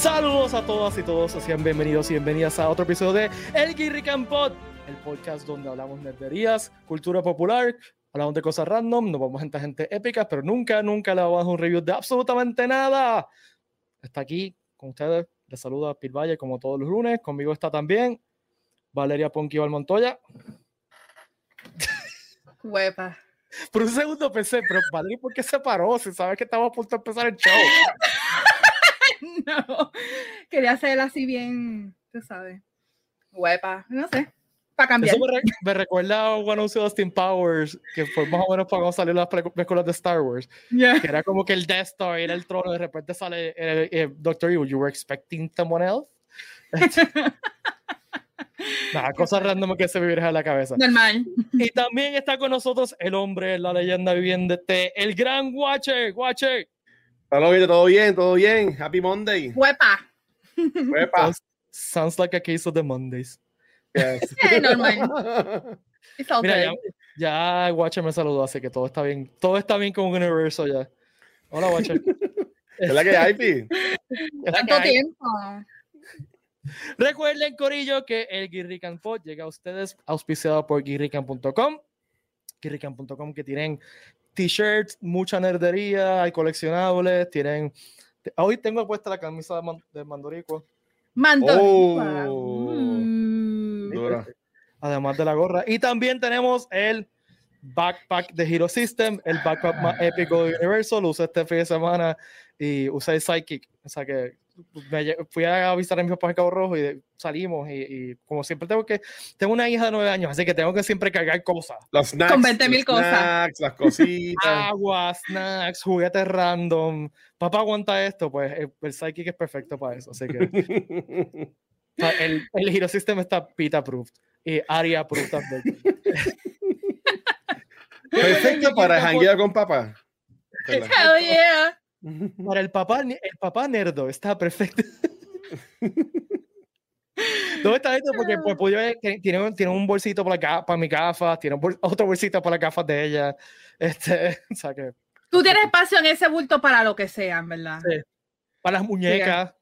Saludos a todas y todos, sean bienvenidos y bienvenidas a otro episodio de El Guirri Campot, el podcast donde hablamos nerderías, cultura popular, hablamos de cosas random, nos vamos a gente épicas, pero nunca, nunca le vamos a un review de absolutamente nada. Está aquí con ustedes, les saluda Pil Valle como todos los lunes, conmigo está también Valeria Ponqui Montoya. Huepa. Por un segundo pensé, pero Valeria, ¿por qué se paró? Si sabes que estaba a punto de empezar el show. no, quería hacer así bien, tú sabes. Huepa, no sé. Para cambiar. Eso me, recuerda a anuncio de Austin Powers, que fue más o menos para cuando salieron las películas de Star Wars. Que era como que el Death Star era el trono, de repente sale el, Doctor Evil. You were expecting someone else? Nada, cosas random que se me vienen a la cabeza. Normal. Y también está con nosotros el hombre, la leyenda viviente, el gran Watcher. Watcher. Hola, todo bien, todo bien. Happy Monday. Huepa. Huepa. Sounds, like a case of the Mondays. Yes. normal. Mira, ya, ya, Watcher me saludó, así que todo está bien. Todo está bien con Universo ya. Hola, Watcher. es la que hay, Pi. Tanto tiempo. Recuerden, Corillo, que el Guirrican Pod llega a ustedes auspiciado por guirrican.com. Guirrican.com que tienen t-shirts, mucha nerdería, hay coleccionables, tienen... Hoy tengo puesta la camisa de, Mandorico. Mandorico. Oh, mm. Además de la gorra. Y también tenemos el backpack de Hero System, el backpack más épico de Universal. Lo usé este fin de semana y usé el Psychic. O sea que fui a visitar a mi papá en Cabo Rojo y salimos y, como siempre tengo que, tengo una hija de nueve años, así que tengo que siempre cargar cosas. Los snacks. Con 20 mil cosas. Snacks, las cositas. Agua, snacks, juguetes random. Papá aguanta esto, pues el, el Psychic es perfecto para eso, así que... el, el Hero System está PITA approved y ARIA approved también. Perfecto para janguear con papá. Hell yeah. Para el papá, el papá nerdo está perfecto. ¿Dónde está esto? Porque pues, pues tiene, tiene un bolsito para, para mi gafas, tiene otro bolsito para las gafas de ella. Este, o sea que, Tú tienes espacio en ese bulto para lo que sea, ¿verdad? Sí. Para las muñecas.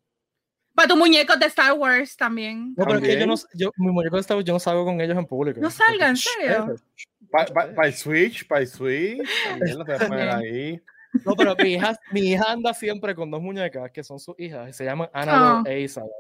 Para tus muñecos de Star Wars también. No, pero es que yo no, yo, mis muñecos de Star Wars, yo no salgo con ellos en público. No salgan, en serio. Para el Switch, para el Switch, también lo puedes poner ahí. No, pero mi hija, mi hija anda siempre con dos muñecas que son sus hijas, se llaman Annabelle oh. e Isabel.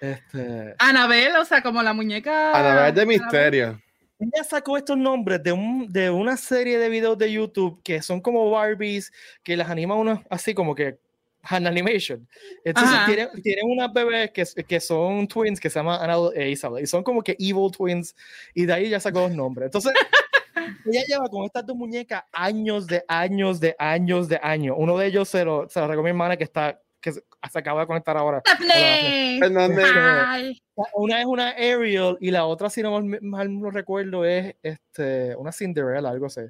Este... Annabelle, o sea, como la muñeca. Annabelle de misterio. Ella sacó estos nombres de, un, de una serie de videos de YouTube que son como Barbies, que las anima uno así como que Han Animation. Entonces tienen, tienen, unas bebés que, que son twins que se llaman Annabelle e Isabel y son como que evil twins y de ahí ya sacó los nombres. Entonces ella lleva con estas dos muñecas años de años de años de años. Uno de ellos se lo, se lo mi hermana que está que se acaba de conectar ahora. Una es una Ariel y la otra, si no mal, no recuerdo, es este, una Cinderella, algo así.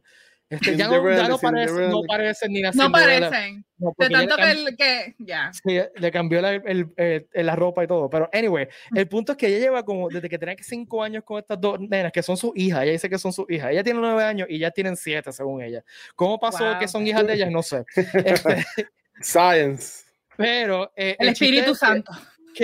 Este, ya, no, ya no, parece, no, parecen ni la No parecen. de tanto que, el, que, ya. Sí, le cambió la, el, el, la ropa y todo. Pero, anyway, el punto es que ella lleva como desde que tenía cinco años con estas dos nenas, que son sus hijas. Ella dice que son sus hijas. Ella tiene nueve años y ya tienen siete, según ella. ¿Cómo pasó que son hijas de ellas? No sé. Este, Science. Pero. Eh, el, Espíritu Santo que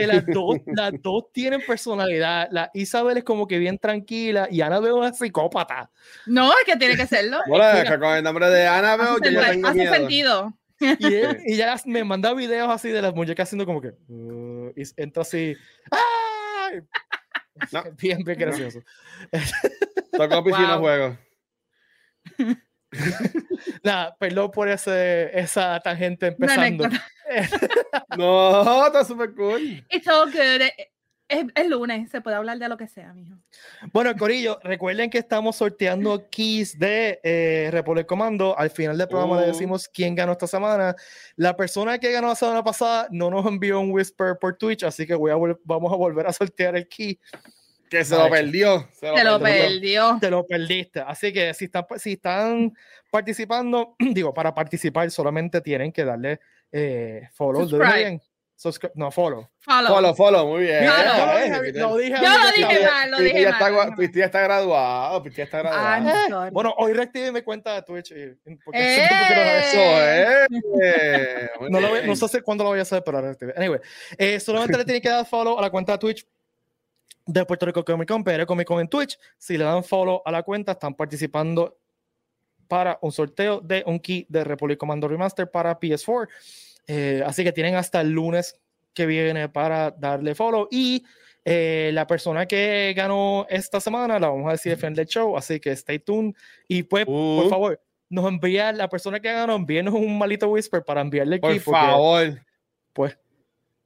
las dos, las dos tienen personalidad. La Isabel es como que bien tranquila y Ana veo es psicópata. No, es que tiene que serlo. Bueno, con el nombre de Ana veo que yo tengo Hace sentido. Y, ella me manda videos así de las muñecas haciendo como que uh, y entra así. ¡Ay! No. Bien, bien gracioso. Toco piscina wow. juego. Nada, perdón por ese, esa tangente empezando. no, está súper cool. It's all good. Es, es, lunes, se puede hablar de lo que sea, mijo. Bueno, Corillo, recuerden que estamos sorteando keys de eh, Republic Commando. Al final del programa le oh. decimos quién ganó esta semana. La persona que ganó la semana pasada no nos envió un whisper por Twitch, así que voy a vamos a volver a sortear el key. Que se lo perdió. Se lo, perdió. Te lo perdiste. Así que si están, si están participando, digo, para participar solamente tienen que darle eh, follow. Subscribe. no, follow. Follow, follow, muy bien. Yo lo dije, mal, lo dije mal. Está, Pisti está graduado, Pisti está graduado. Eh, bueno, hoy reactivé mi cuenta de Twitch. Porque eh. Eso es. no, lo no sé cuándo lo voy a hacer, pero reactivé. Anyway, eh, solamente le tienen que dar follow a la cuenta de Twitch de Puerto Rico Comic Con, PR Comic Con en Twitch. Si le dan follow a la cuenta, están participando para un sorteo de un key de Republic Commando Remaster para PS4. Eh, así que tienen hasta el lunes que viene para darle follow. Y eh, la persona que ganó esta semana la vamos a decir al final del show. Así que stay tuned. Y pues, por uh. favor, nos envía la persona que ganó, envíenos un malito whisper para enviarle aquí. Por favor. Pues,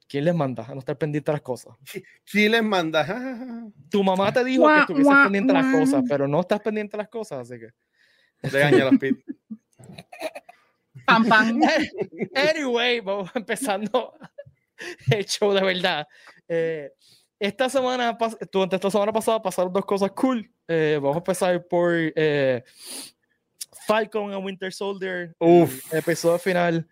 ¿quién les manda a no estar pendiente de las cosas? ¿Quién les manda? tu mamá te dijo que estuvieses pendiente de las cosas, pero no estás pendiente de las cosas, así que. Regaña los pit. Pam, pam. Anyway, vamos empezando el show de verdad. Eh, esta semana, durante esta semana pasada pasaron dos cosas cool. Eh, vamos a empezar por eh, Falcon and Winter Soldier, Uf. el episodio final.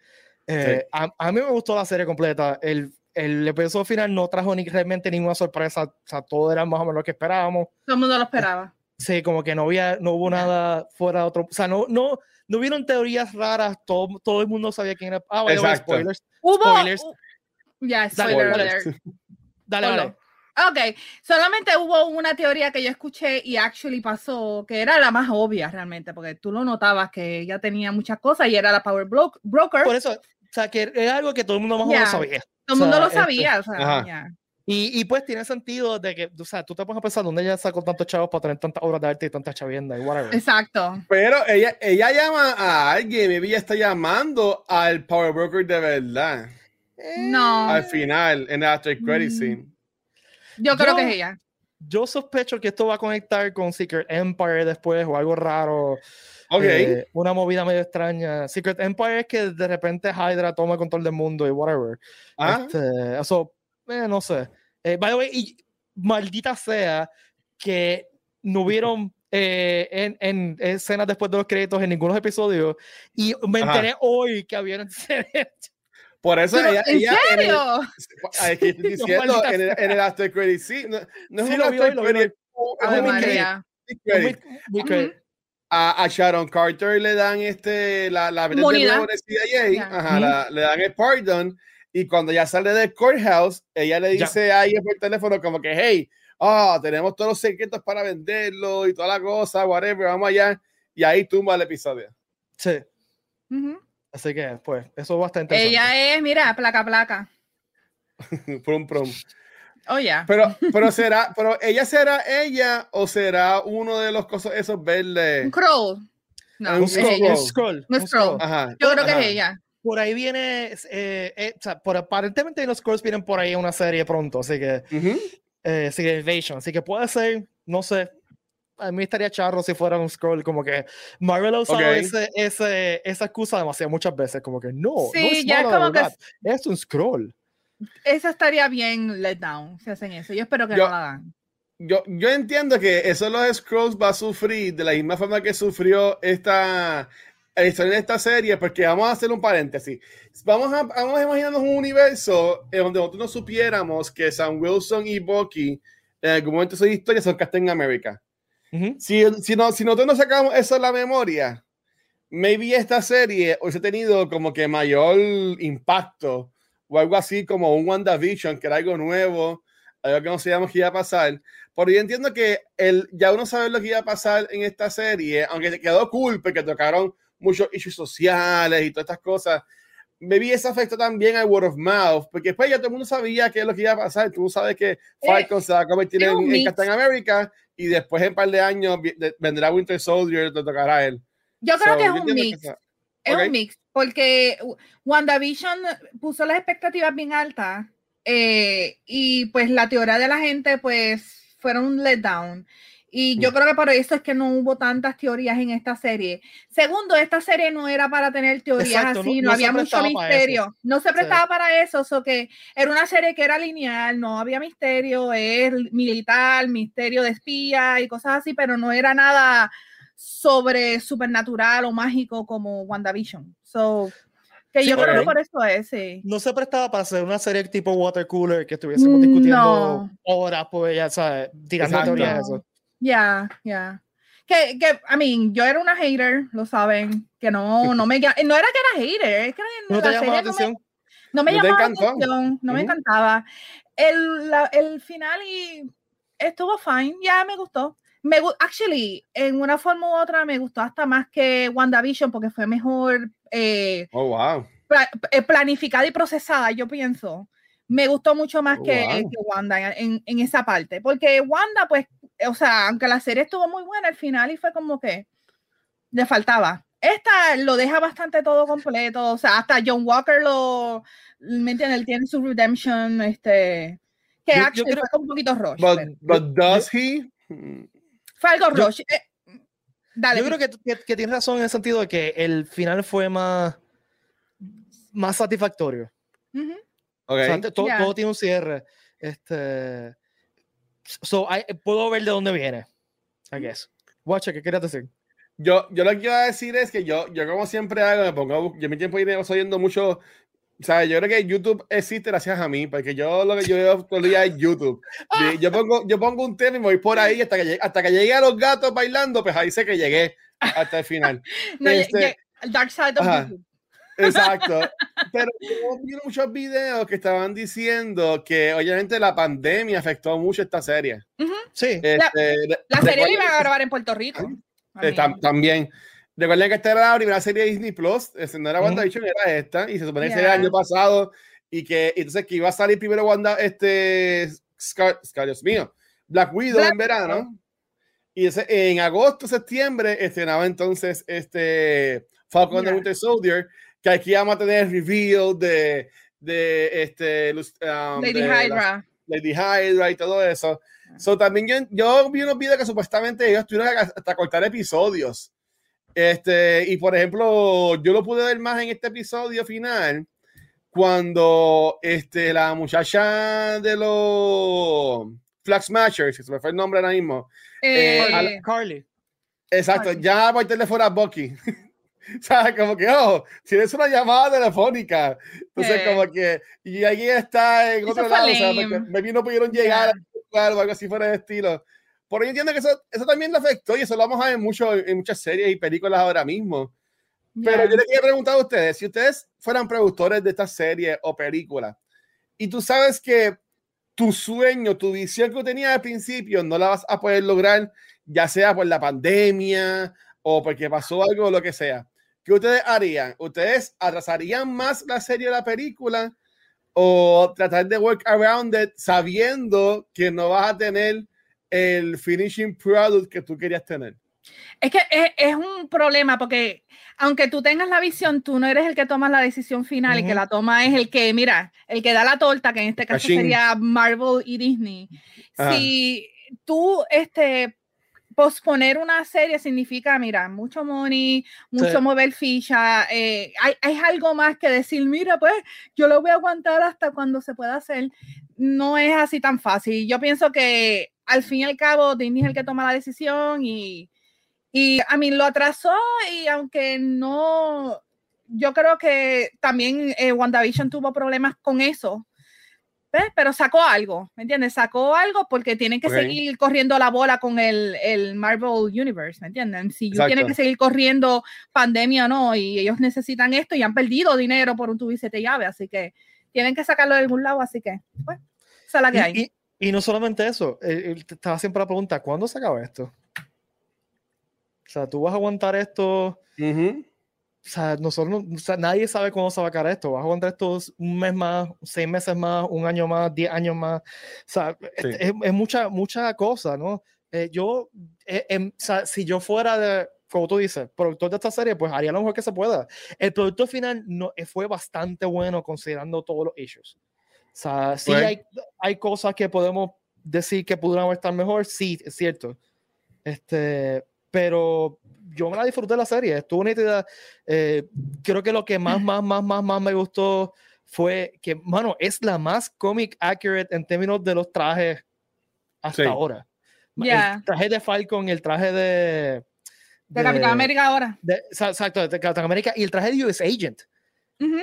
a, mí me gustó la serie completa. El, el episodio final no trajo ni realmente ninguna sorpresa. O sea, todo era más o menos lo que esperábamos. Todo el mundo lo esperaba. Sí, como que no había, no hubo nada fuera de otro. O sea, no, no, no hubieron teorías raras, todo, todo el mundo sabía quién era. Ah, bueno, spoilers. Hubo. Spoilers. Ya, spoiler dale, Dale, dale. Ok, solamente hubo una teoría que yo escuché y actually pasó, que era la más obvia realmente, porque tú lo notabas que ella tenía muchas cosas y era la Power Broker. Por eso, o sea, que es algo que todo el mundo más o menos sabía. Todo el mundo lo sabía, o sea, ya. Y, y, pues tiene sentido de que, o sea, tú te pones a pensar dónde ella sacó tantos chavos para tener tantas obras de arte y tanta chavienda y whatever. Exacto. Pero ella, ella llama a alguien, ella está llamando al Power Broker de verdad. No. Al final, en el After Credit mm. Scene. Yo creo que es ella. Yo sospecho que esto va a conectar con Secret Empire después o algo raro. Ok. Eh, una movida medio extraña. Secret Empire es que de repente Hydra toma el control del mundo y whatever. Ah. Este, eso eh, no sé. Eh, by the way, y maldita sea que no hubieron eh, en, en, escenas después de los créditos en ninguno de los episodios y me enteré hoy que habían Por eso ella, ¿En serio? En el, estoy diciendo, en, el, en el After Credit, sí. No, no sí, es After Credit. A, a, Sharon Carter le dan este la, la de CIA, ajá, la, le dan el pardon y cuando ya sale del courthouse, ella le dice a ella por teléfono como que, hey, oh, tenemos todos los secretos para venderlo y toda la cosa, whatever, vamos allá. Y ahí tumba el episodio. Sí. Así que, pues, eso es bastante Ella es, mira, placa, placa. prum, prum. Oh, ya. Pero, pero será, pero ella será ella o será uno de los cosas esos verdes. Un scroll. No, un scroll. Un scroll. Yo creo que es ella por ahí viene, eh, eh, o sea, por, aparentemente los Scrolls vienen por ahí una serie pronto, así que, uh así que puede ser, no sé, a mí estaría charro si fuera un scroll, como que Marvel ha usado ese, ese, esa excusa demasiado muchas veces, como que no, no es ya como que es un scroll. Esa estaría bien let down si hacen eso. Yo espero que no lo hagan. Yo, yo entiendo que eso los Scrolls va a sufrir de la misma forma que sufrió esta, la historia de esta serie, porque vamos a hacer un paréntesis. Vamos a, vamos a imaginarnos un universo en donde nosotros no supiéramos que Sam Wilson y Bucky en algún momento de su historia son Captain America. si, si, no, si nosotros no sacamos eso de la memoria, maybe esta serie hubiese tenido como que mayor impacto o algo así como un WandaVision, que era algo nuevo, algo que no sabíamos que iba a pasar. Porque yo entiendo que el, ya uno sabe lo que iba a pasar en esta serie, aunque se quedó cool porque tocaron muchos issues sociales y todas estas cosas. Me vi ese efecto también al word of mouth, porque después ya todo el mundo sabía qué es lo que iba a pasar. Tú sabes que Falcon se va a convertir en, Captain America y después en un par de años vendrá Winter Soldier y te tocará a él. Yo creo que es un mix. Es un mix, porque WandaVision puso las expectativas bien altas eh, y pues la teoría de la gente pues fueron un letdown. Y yo creo que por eso es que no hubo tantas teorías en esta serie. Segundo, esta serie no era para tener teorías así, no, había mucho misterio. No se prestaba para eso, o que era una serie que era lineal, no había misterio, es militar, misterio de espía y cosas así, pero no era nada sobre supernatural o mágico como WandaVision. So, Que yo creo que por eso es, sí. No se prestaba para hacer una serie tipo Water Cooler que estuviésemos discutiendo horas, pues ya sabes, tirando teorías de eso. Ya, ya. Que, que, I mean, yo era una hater, lo saben, que no, no me, no era que era hater, es que no te llamaba la atención. No me, llamaba la atención, no me encantaba. El, la, el final y estuvo fine, ya me gustó. Me, actually, en una forma u otra me gustó hasta más que WandaVision porque fue mejor eh, oh, wow. Eh, planificada y procesada, yo pienso. Me gustó mucho más oh, que, que, Wanda en, en, esa parte, porque Wanda, pues, o sea, aunque la serie estuvo muy buena al final y fue como que le faltaba. Esta lo deja bastante todo completo, o sea, hasta John Walker lo, ¿me entiendes? Él tiene su redemption, este, que yo, creo, fue un poquito rush. But, but does he? Fue algo rush. Eh, yo creo que, que, tienes razón en el sentido de que el final fue más, más satisfactorio. todo, tiene un cierre. Este, so, puedo ver de dónde viene. I guess. Watch, ¿qué querías decir? Yo, yo lo que quiero decir es que yo, yo como siempre hago, me pongo, yo mi tiempo iré oyendo mucho o sea, yo creo que YouTube existe gracias a mí, porque yo lo que yo veo todo el día es YouTube. Yo pongo, yo pongo un tema y me voy por ahí hasta que, llegue, hasta que llegue a los gatos bailando, pues ahí sé que llegué hasta el final. este, el dark side of YouTube. Exacto. Pero yo vi muchos videos que estaban diciendo que obviamente la pandemia afectó mucho esta serie. Sí. Este, la, serie la iba a grabar en Puerto Rico. Eh, también. Recuerden que esta era la primera serie de Disney Plus, no era WandaVision, era esta, y se supone que era el año pasado, y que entonces que iba a salir primero Wanda, este, Scar, Dios mío, Black Widow en verano, y ese, en agosto, septiembre, estrenaba entonces este Falcon yeah. the Winter Soldier, que aquí vamos a tener reveal de, de este, um, Lady Hydra. Lady Hydra y todo eso. So, también yo, yo vi unos videos que supuestamente ellos tuvieron hasta cortar episodios este, y por ejemplo, yo lo pude ver más en este episodio final cuando este, la muchacha de los Flag Smashers, que se me fue el nombre ahora mismo, eh, eh, Carly. Exacto, ya por teléfono a Bucky. ¿Sabes? Como que, oh, si es una llamada telefónica. Entonces, como que, y alguien está en otro lado, o sea, porque no pudieron llegar yeah. o algo así fuera de estilo. Por ahí entiendo que eso, eso también le afectó y eso lo vamos a ver mucho en muchas series y películas ahora mismo. Pero yo le quería preguntar a ustedes, si ustedes fueran productores de esta serie o película y tú sabes que tu sueño, tu visión que tenías al principio no la vas a poder lograr, ya sea por la pandemia o porque pasó algo o lo que sea. ¿Qué ustedes harían? ¿Ustedes atrasarían más la serie o la película o tratar de work around it sabiendo que no vas a tener el finishing product que tú querías tener. Es que es, un problema porque aunque tú tengas la visión, tú no eres el que toma la decisión final, el que la toma es el que, mira, el que da la torta, que en este caso sería Marvel y Disney. Si tú, este, posponer una serie significa, mira, mucho money, mucho mover ficha, eh, hay, hay, algo más que decir, mira, pues yo lo voy a aguantar hasta cuando se pueda hacer. No es así tan fácil. Yo pienso que al fin y al cabo, Disney es el que toma la decisión y, y a mí lo atrasó y aunque no, yo creo que también eh, WandaVision tuvo problemas con eso, pero sacó algo, ¿me entiendes? Sacó algo porque tienen que seguir corriendo la bola con el, el Marvel Universe, ¿me entienden? Si tienen que seguir corriendo pandemia o no, y ellos necesitan esto y han perdido dinero por un y llave, así que tienen que sacarlo de algún lado, así que, pues, esa es la que hay. Y no solamente eso, estaba siempre la pregunta, ¿cuándo se acaba esto? O sea, tú vas a aguantar esto. O sea, nosotros, nadie sabe cuándo se va a acabar esto. Vas a aguantar esto un mes más, seis meses más, un año más, diez años más. O sea, es, mucha, mucha cosa, ¿no? Eh, yo, eh, em, o sea, si yo fuera de, como tú dices, productor de esta serie, pues haría lo mejor que se pueda. El producto final no, fue bastante bueno considerando todos los issues. O sea, sí hay, hay cosas que podemos decir que pudieran estar mejor, sí, es cierto. Este, pero yo me la disfruté la serie, estuvo nítida. Eh, creo que lo que más, más, más, más, más me gustó fue que, mano, es la más comic accurate en términos de los trajes hasta ahora. El traje de Falcon, el traje de. De, Capitán América ahora. exacto, de Capitán América y el traje de US Agent.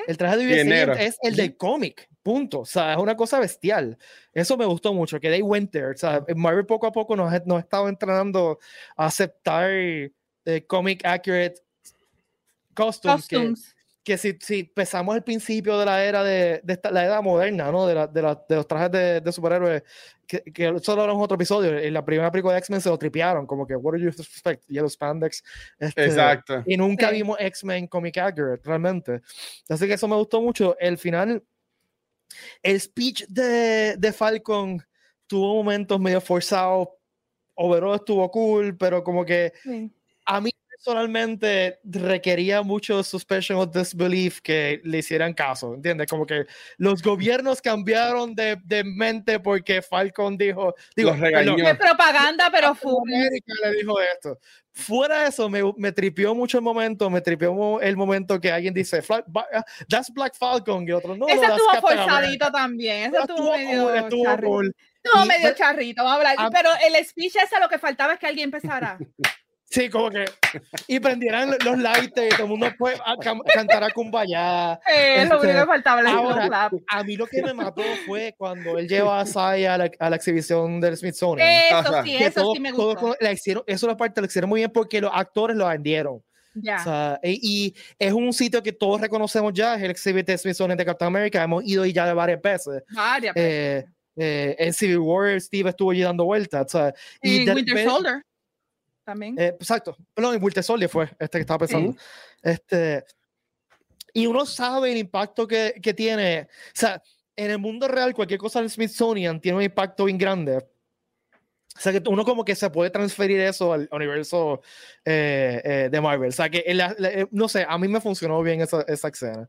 El traje de Vivian es el del cómic, punto. O sea, es una cosa bestial. Eso me gustó mucho, que they went there. O sea, Marvel poco a poco nos, nos ha estado entrenando a aceptar eh, comic accurate costumes. costumes que si, si empezamos el principio de la era de, de esta, la era moderna, ¿no? De, la, de, la, de los trajes de, de superhéroes, que, que solo era otro episodio. En la primera película de X-Men se lo tripearon, como que, what do you expect? Yellow spandex. Este, Exacto. Y nunca vimos X-Men Comic Accurate, realmente. Así que eso me gustó mucho. El final, el speech de, de Falcon tuvo momentos medio forzados. Overall estuvo cool, pero como que mí personalmente requería mucho suspension of disbelief que le hicieran caso, ¿entiendes? Como que los gobiernos cambiaron de, de mente porque Falcon dijo, digo, es propaganda, pero fue. América le dijo esto. Fuera de eso, me, me tripió mucho el momento, me tripió el momento que alguien dice, that's Black Falcon, y otro no. Ese estuvo forzadito también, ese estuvo, medio estuvo, estuvo medio charrito, vamos a hablar, pero el speech ese lo que faltaba es que alguien empezara. Sí, como que. Y prendieran los lights y todo el mundo puede cantar a Kumbaya. es lo único que faltaba. Ahora, a mí lo que me mató fue cuando él lleva a Sai a la, a la exhibición del Smithsonian. Eso sí, eso sí me gustó. la hicieron, eso la parte lo hicieron muy bien porque los actores lo vendieron. Ya. O sea, y, es un sitio que todos reconocemos ya, es el exhibit de Smithsonian de Captain America. Hemos ido ya de varias veces. Varias veces. Eh, eh, en Civil War, Steve estuvo allí dando vueltas. O sea, y, y Winter Soldier también. Eh, exacto. Perdón, en Winter fue este que estaba pensando. Este, y uno sabe el impacto que, que, tiene. O sea, en el mundo real, cualquier cosa del Smithsonian tiene un impacto bien grande. O sea, que uno como que se puede transferir eso al universo eh, eh, de Marvel. O sea, que no sé, a mí me funcionó bien esa, esa escena.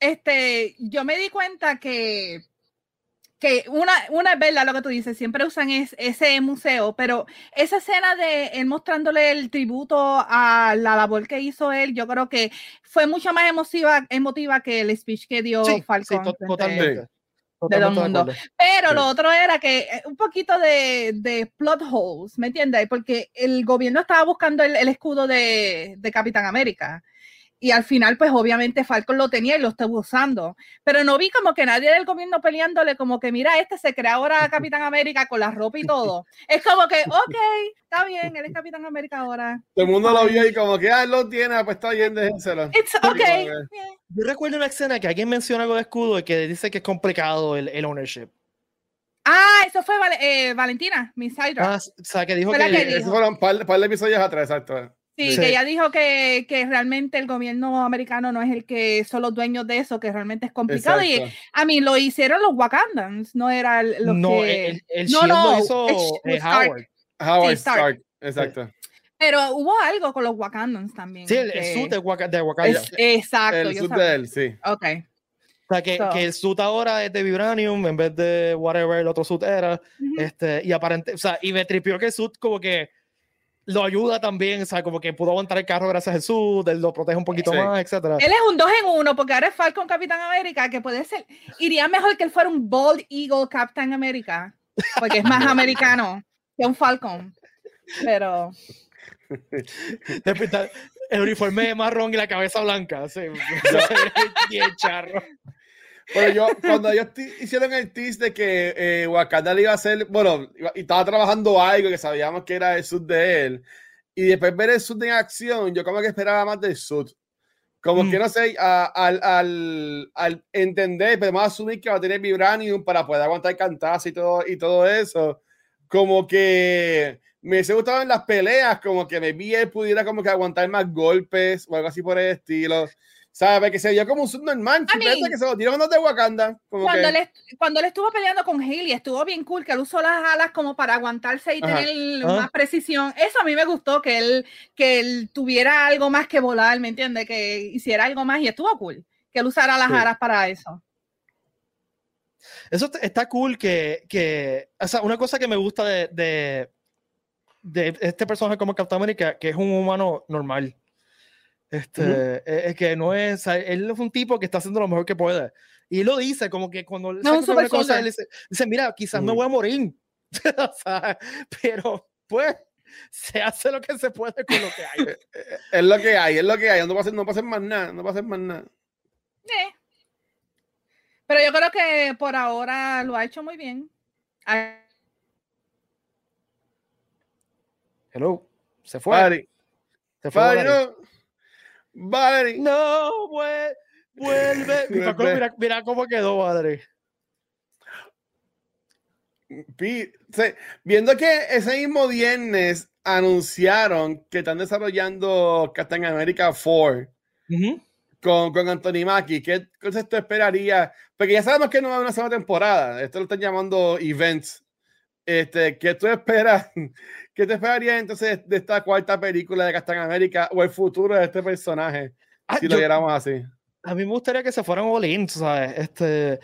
Este, yo me di cuenta que que una, una es verdad lo que tú dices, siempre usan ese museo, pero esa escena de él mostrándole el tributo a la labor que hizo él, yo creo que fue mucho más emotiva, emotiva que el speech que dio Falcon. Sí, totalmente. De, todo el mundo. Pero lo otro era que eh, un poquito de, de plot holes, ¿me entiendes? Porque el gobierno estaba buscando el, el escudo de, de Capitán América y al final, pues obviamente Falcon lo tenía y lo estaba usando. Pero no vi como que nadie del gobierno peleándole, como que mira, este se crea ahora Capitán América con la ropa y todo. Es como que, ok, está bien, él es Capitán América ahora. Todo el mundo lo vio y como que, ah, él lo tiene, pues está bien, déjenselo. It's okay. Yo recuerdo una escena que alguien menciona algo de escudo y que dice que es complicado el, el ownership. Ah, eso fue eh, Valentina, mi side Ah, o sea, que dijo que, que Eso fueron un par, par de episodios atrás, exacto. Sí, que ella dijo que, que, realmente el gobierno americano no es el que son los dueños de eso, que realmente es complicado. Y a mí lo hicieron los Wakandans, no era lo no, que. El, el no, no, lo hizo eh, Howard. Howard Stark. exacto. Pero hubo algo con los Wakandans también. Sí, el, que... suit de, Wakanda. exacto. El suit de él, sí. Ok. O sea, que, que, el suit ahora es de Vibranium en vez de whatever el otro suit era. este, y aparente, o sea, y me tripió que el suit como que lo ayuda también, o sea, como que pudo aguantar el carro gracias a Jesús, él lo protege un poquito más, etcétera. Él es un dos en uno, porque ahora es Falcon Capitán América, que puede ser, iría mejor que él fuera un Bald Eagle Captain América, porque es más americano que un Falcon. Pero. el uniforme marrón y la cabeza blanca, sí. bien charro. Pero yo, cuando ellos hicieron el tease de que eh, Wakanda le iba a hacer, bueno, y estaba trabajando algo que sabíamos que era el sud de él, y después ver el sud en acción, yo como que esperaba más del sud. Como mm. que no sé, al, al, al, entender, podemos asumir que va a tener Vibranium para poder aguantar cantazo y todo, y todo eso. Como que me hubiese gustado en las peleas, como que me vi él pudiera como que aguantar más golpes o algo así por el estilo. ¿Sabes? Que se vio como un subnormal. Simplemente que se lo tiró de Wakanda. cuando, que... le, cuando le estuvo peleando con Haley, estuvo bien cool que él usó las alas como para aguantarse y tener más precisión. Eso a mí me gustó, que él, que él tuviera algo más que volar, ¿me entiendes? Que hiciera algo más y estuvo cool. Que él usara las alas para eso. Eso está cool que, que, o sea, una cosa que me gusta de, de, de este personaje como Captain America, que es un humano normal. Este, e, es que no es, él es un tipo que está haciendo lo mejor que puede. Y lo dice, como que cuando no, una cosa, él dice, dice, mira, quizás me voy a morir. o sea, pero pues se hace lo que se puede con lo que hay. es lo que hay, es lo que hay. No va a hacer, no va a hacer más nada, no va a hacer más nada. Eh. Pero yo creo que por ahora lo ha hecho muy bien. Hello. Se fue. Se fue. no. Valerie. No, vuelve. Mira, mira, cómo quedó, madre. Viendo que ese mismo viernes anunciaron que están desarrollando Captain America 4 con, con Anthony Mackie, ¿qué cosas tú esperarías? Porque ya sabemos que no va a haber una segunda temporada, esto lo están llamando events. Este, ¿Qué tú esperas? ¿Qué te esperarías entonces de esta cuarta película de Captain America o el futuro de este personaje? Ah, si lo viéramos así. A mí me gustaría que se fueran all in, ¿sabes? Este,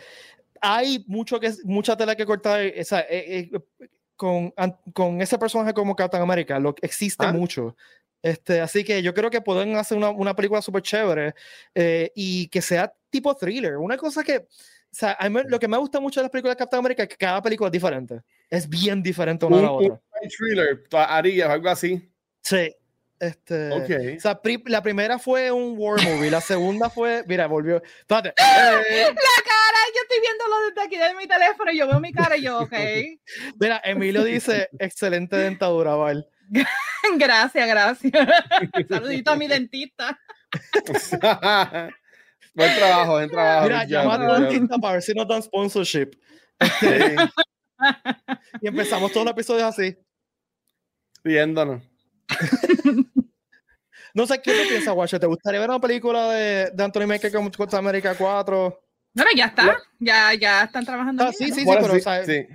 hay mucho que, mucha tela que cortar esa, eh, eh, con, con, ese personaje como Captain America. Lo, existe ah. mucho. Este, así que yo creo que pueden hacer una, una película súper chévere eh, y que sea tipo thriller. Una cosa que, o sea, lo que me gusta mucho de las películas de Captain America es que cada película es diferente. Es bien diferente una a la otra. Un thriller, harías algo así. Sí, este, O sea, la primera fue un war movie, la segunda fue, mira, volvió. Espérate. La cara, yo estoy viéndolo desde aquí de mi teléfono y yo veo mi cara y yo, ok. Mira, Emilio dice, excelente dentadura, Val. gracias, gracias. Saludito a mi dentista. buen trabajo, buen trabajo. Mira, llama a tu dentista para ver si nos dan sponsorship. Este, y empezamos todos los episodios así. Viéndonos. no sé qué te piensas, Guacho. ¿Te gustaría ver una película de, de Anthony Mackie con Costa América 4? Bueno, ya está. Ya, ya están trabajando. Ah, sí, sí, sí, pero, sí,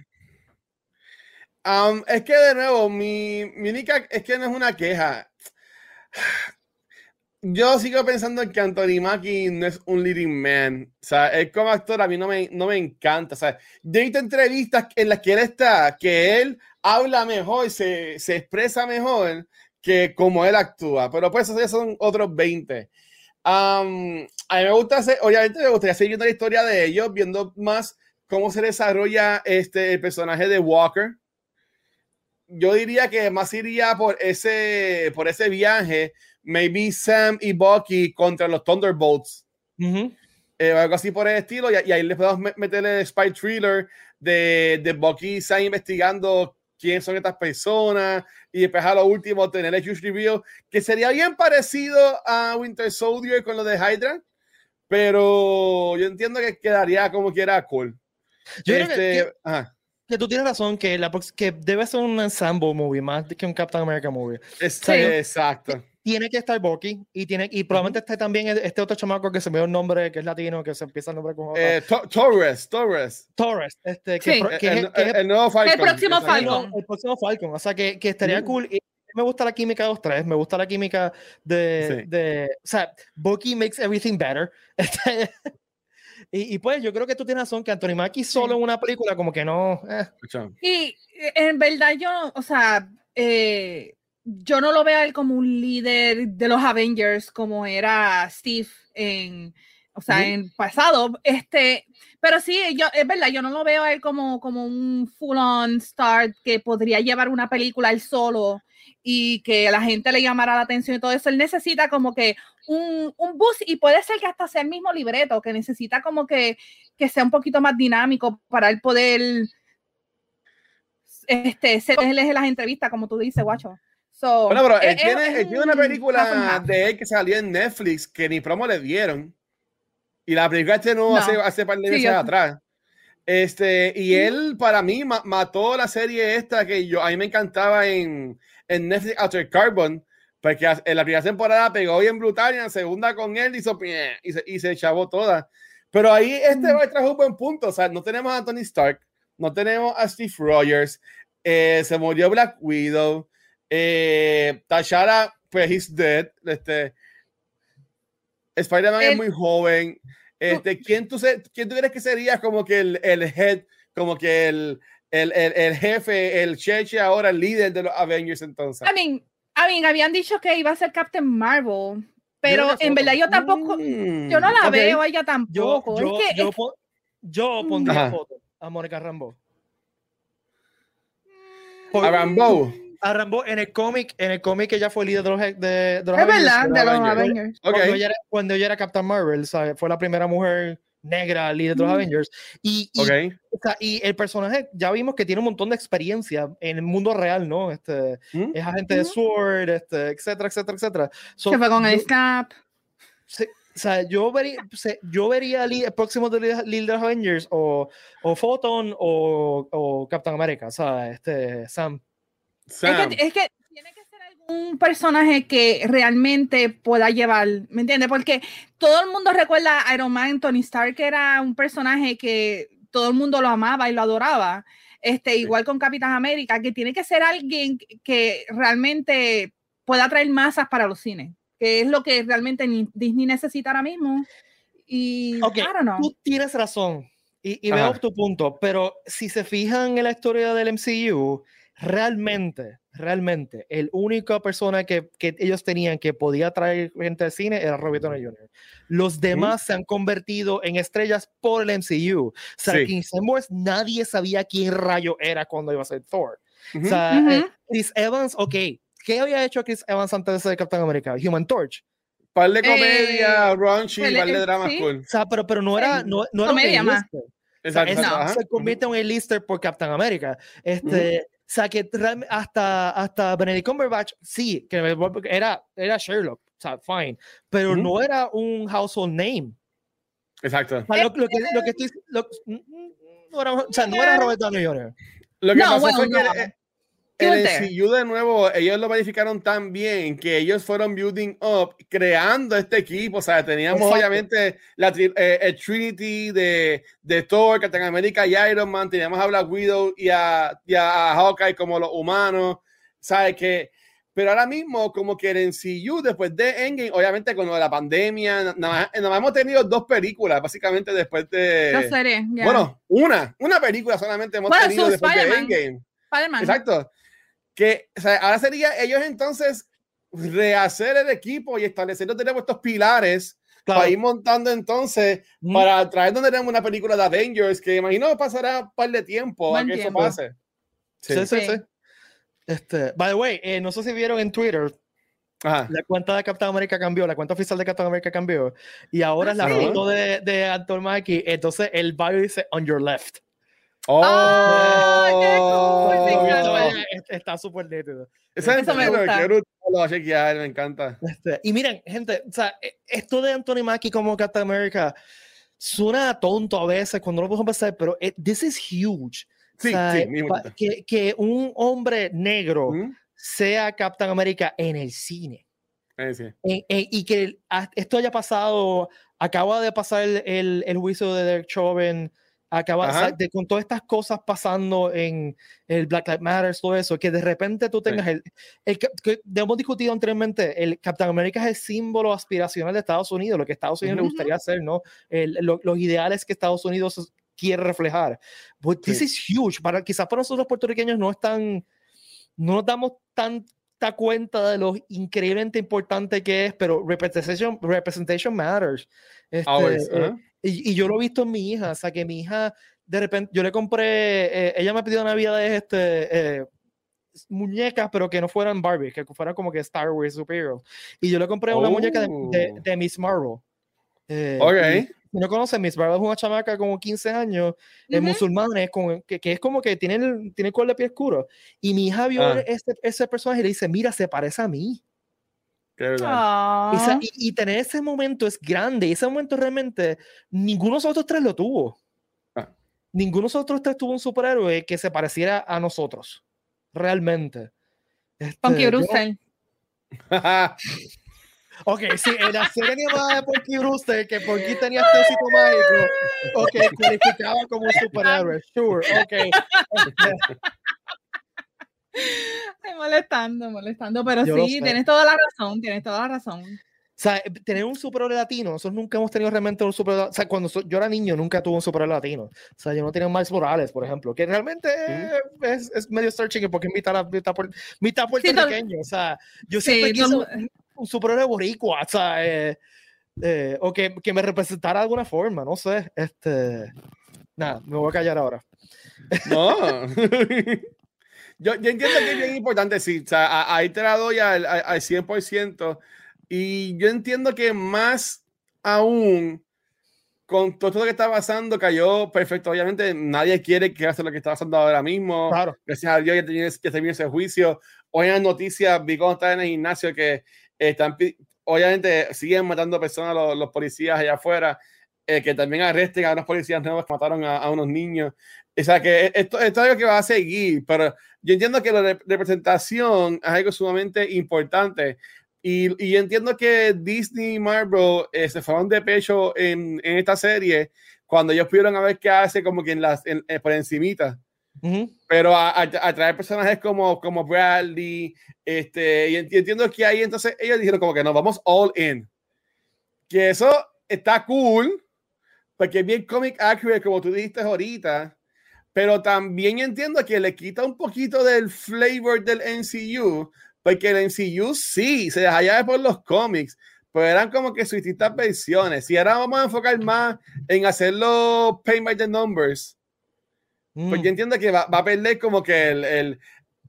um, es que de nuevo, mi, mi única es que no es una queja. Yo sigo pensando en que Anthony Mackie no es un leading man. O sea, él como actor a mí no me, no me encanta. O sea, yo he visto entrevistas en las que él está, que él habla mejor, se, se expresa mejor que como él actúa. Pero pues esos son otros 20. a mí me gusta hacer, obviamente me gustaría seguir viendo la historia de ellos, viendo más cómo se desarrolla este, el personaje de Walker. Yo diría que más iría por ese, por ese viaje, maybe Sam y Bucky contra los Thunderbolts. Eh, algo así por el estilo, y, ahí les podemos meter el spy thriller de, de Bucky y Sam investigando quién son estas personas y después a lo último tener el huge reveal que sería bien parecido a Winter Soldier con lo de Hydra pero yo entiendo que quedaría como quiera cool. Yo creo que, este, que, tú tienes razón que, la, que debe ser un ensemble movie más que un Captain America movie. Exacto tiene que estar Bucky y tiene y probablemente esté también este otro chamaco que se me dio un nombre que es latino que se empieza el nombre con eh, Torres Torres. Torres este que, el, nuevo Falcon el próximo Falcon. El, próximo Falcon o sea que, que estaría mm. cool y me gusta la química de los tres me gusta la química de, de o sea Bucky makes everything better. Este, y, y, pues yo creo que tú tienes razón que Anthony Mackie solo en una película como que no eh. y en verdad yo o sea eh, yo no lo veo a él como un líder de los Avengers como era Steve en, o sea, en pasado, este, pero sí, yo, es verdad, yo no lo veo a él como, como un full-on star que podría llevar una película él solo y que la gente le llamara la atención y todo eso. Él necesita como que un, un boost y puede ser que hasta sea el mismo libreto, que necesita como que, que sea un poquito más dinámico para él poder este, ser el de las entrevistas, como tú dices, guacho bueno, pero él, tiene, una película de él que salió en Netflix que ni promo le dieron. Y la película este no, hace, hace par de meses atrás. Este, y él para mí mató la serie esta que yo, a mí me encantaba en, en Netflix After Carbon, porque en la primera temporada pegó bien brutal y en la segunda con él hizo y se, y se chavó toda. Pero ahí este va a traer un buen punto. O sea, no tenemos a Tony Stark, no tenemos a Steve Rogers, eh, se murió Black Widow. Eh, Tashara, pues, he's dead. Este, Spider-Man es muy joven. Este, ¿quién, tú ¿Quién tú crees que sería como que el, el head, como que el, el, el, el jefe, el cheche ahora, el líder de los Avengers entonces? I mean, I mean, habían dicho que iba a ser Captain Marvel, pero en verdad yo tampoco, yo no la veo ella tampoco. Yo, es que, yo, yo, pondría foto a Mónica Rambo. ¿A Rambo? A Rambo en el cómic, en el cómic ella fue líder de los, de, de los es verdad, de los Avengers. Cuando, ella era, cuando, ella era, Captain Marvel, ¿sabes? fue la primera mujer negra líder de los Avengers. Y, y, o sea, y, el personaje ya vimos que tiene un montón de experiencia en el mundo real, ¿no? Este, ¿Mm? Es agente de Sword, este, etcétera, etcétera, etcétera. Se fue con el Snap. Sí, o sea, yo vería, yo vería el próximo de los Avengers o, o Photon o, o Captain America, o sea, este, Sam. Sam. Es, que, es que tiene que ser algún personaje que realmente pueda llevar, ¿me entiendes? Porque todo el mundo recuerda a Iron Man, Tony Stark era un personaje que todo el mundo lo amaba y lo adoraba. Este, igual con Capitán América, que tiene que ser alguien que realmente pueda traer masas para los cines que es lo que realmente Disney necesita ahora mismo. Y okay, tú tienes razón y, veo tu punto, pero si se fijan en la historia del MCU, realmente, realmente, el única persona que, que, ellos tenían que podía traer gente al cine era Robert Downey Jr. Los demás se han convertido en estrellas por el MCU. O sea, sí. nadie sabía quién rayo era cuando iba a ser Thor. O sea, eh, Chris Evans, ok, ¿Qué había hecho Chris Evans antes de ser Captain America? Human Torch. Par de comedia, eh, raunchy, par de dramas cool. O sea, pero, pero no era, no, no era comedia más. Exacto. no. Se convierte en un lister por Captain America. Este, O sea, que hasta, hasta Benedict Cumberbatch, sí, que era, era Sherlock, o sea, fine, pero no era un household name. Exacto. O sea, lo, lo, que, lo que estoy, lo, no era, o sea, no era Robert Downey Jr. Lo que no, pasó bueno, fue que el MCU de nuevo, ellos lo verificaron tan bien que ellos fueron building up, creando este equipo. O sea, teníamos obviamente la eh, el Trinity de, de Thor, Captain America y Iron Man. Teníamos a Black Widow y a, y a Hawkeye como los humanos. ¿Sabes que Pero ahora mismo, como que el MCU, después de Endgame, obviamente con lo de la pandemia, nada más, hemos tenido dos películas, básicamente después de. Series, Bueno, una, una película solamente hemos tenido después de Endgame. Exacto que ahora sería ellos entonces rehacer el equipo y establecer tenemos estos pilares para ir montando entonces para traer donde tenemos una película de Avengers que imagino pasará un par de tiempo a que eso pase. Sí, sí, sí. Este, by the way, eh, no sé si vieron en Twitter, La cuenta de Captain America cambió, la cuenta oficial de Captain America cambió. Y ahora es la foto de, de Anton Mackie. Entonces el bio dice on your left. Oh, Está súper nítido. Eso me gusta. Lo chequear, me encanta. Este, y miren, gente, o sea, e, esto de Anthony Mackie como Captain America suena tonto a veces cuando lo podemos pensar, pero it, this is huge. Sí, sí, que, que, un hombre negro sea Captain America en el cine. Eh, sí. y que esto haya pasado, acaba de pasar el, el, el juicio de Derek Chauvin acaba de, con todas estas cosas pasando en el Black Lives Matter, todo eso, que de repente tú tengas el, el, que, hemos discutido anteriormente, el Captain America es el símbolo aspiracional de Estados Unidos, lo que Estados Unidos le gustaría hacer, ¿no? El, los ideales que Estados Unidos quiere reflejar. But this is huge. Para, quizás para nosotros los puertorriqueños no están, no nos damos tanta cuenta de lo increíblemente importante que es, pero representation, representation matters. Este, y, yo lo he visto en mi hija, o sea, que mi hija, de repente, yo le compré, eh, ella me pidió Navidad este, eh, muñecas, pero que no fueran Barbie, que fueran como que Star Wars Superheroes. Y yo le compré una muñeca de, de, oh. Miss Marvel. Eh, ok. Si no conocen, Miss Marvel es una chamaca como 15 años, es musulmana, es con, que, que, es como que tiene el, tiene el color de piel oscuro. Y mi hija vio ah. ese, ese personaje y le dice, mira, se parece a mí. Y, tener ese momento es grande. Y ese momento realmente ninguno de nosotros tres lo tuvo. Ah. Ninguno de nosotros tres tuvo un superhéroe que se pareciera a nosotros. Realmente. Este, Brewster. ok, sí, en la serie animada de Punky Brewster, que Punky tenía este mágico, ok, cualificaba como un superhéroe. Sure, ok. molestando, molestando, pero sí, tienes toda la razón, tienes toda la razón. O sea, tener un superhéroe latino, nosotros nunca hemos tenido realmente un superhéroe, o sea, cuando yo era niño nunca tuve un superhéroe latino. O sea, yo no tenía Miles Morales, por ejemplo, que realmente es, es, medio searching porque es mitad, mitad, mitad puertorriqueño. o sea, yo siempre quise un, superhéroe boricua, o sea, eh, eh, o que, que, me representara de alguna forma, no sé. Este, nada, me voy a callar ahora. No. yo, yo, entiendo que es bien importante, sí, o sea, ahí te la doy al, al 100%, y yo entiendo que más aún con todo lo que está pasando, cayó perfecto. Obviamente, nadie quiere que haga lo que está pasando ahora mismo. Claro. Gracias a Dios ya terminó, ya terminó ese juicio. Hoy en las noticias vi cómo están en el gimnasio que están, obviamente, siguen matando personas los, los policías allá afuera, eh, que también arresten a unos policías nuevos que mataron a, a unos niños. O sea, que esto, esto, es algo que va a seguir, pero yo entiendo que la representación es algo sumamente importante. Y, y entiendo que Disney y Marvel eh, se fueron de pecho en, en, esta serie cuando ellos pudieron a ver qué hace como que en las, en, en, por encimita. Uh -huh. Pero a, a, a, traer personajes como, como Bradley, este, y, y, entiendo que ahí entonces ellos dijeron como que nos vamos all in. Que eso está cool, porque es bien comic accurate, como tú dijiste ahorita, pero también entiendo que le quita un poquito del flavor del MCU, porque el MCU sí, se deja ya por los cómics, pero eran como que sus distintas versiones. Y ahora vamos a enfocar más en hacerlo pay by the numbers. Mm. Pues yo entiendo que va, va a perder como que el, el,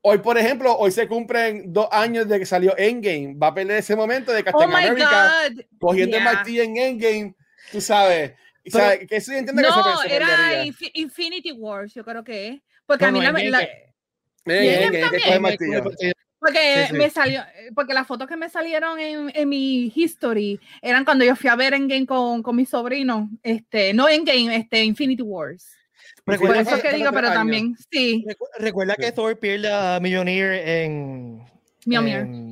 Hoy, por ejemplo, hoy se cumplen dos años de que salió Endgame. Va a perder ese momento de Captain oh America cogiendo yeah. el martillo en Endgame. Tú sabes. O sea, que eso entiende no, que se era Inf Infinity Wars, yo creo que es. Porque no, a mí no, la, la, en, en, en, porque sí, sí. me salió, porque las fotos que me salieron en, en, mi history eran cuando yo fui a ver Endgame con, con mi sobrino, este, no Endgame, este, Infinity Wars. Recuerda Por eso que, que digo, pero años. también, sí. Recuerda que Thor pierde a Millionaire en... Miau. En,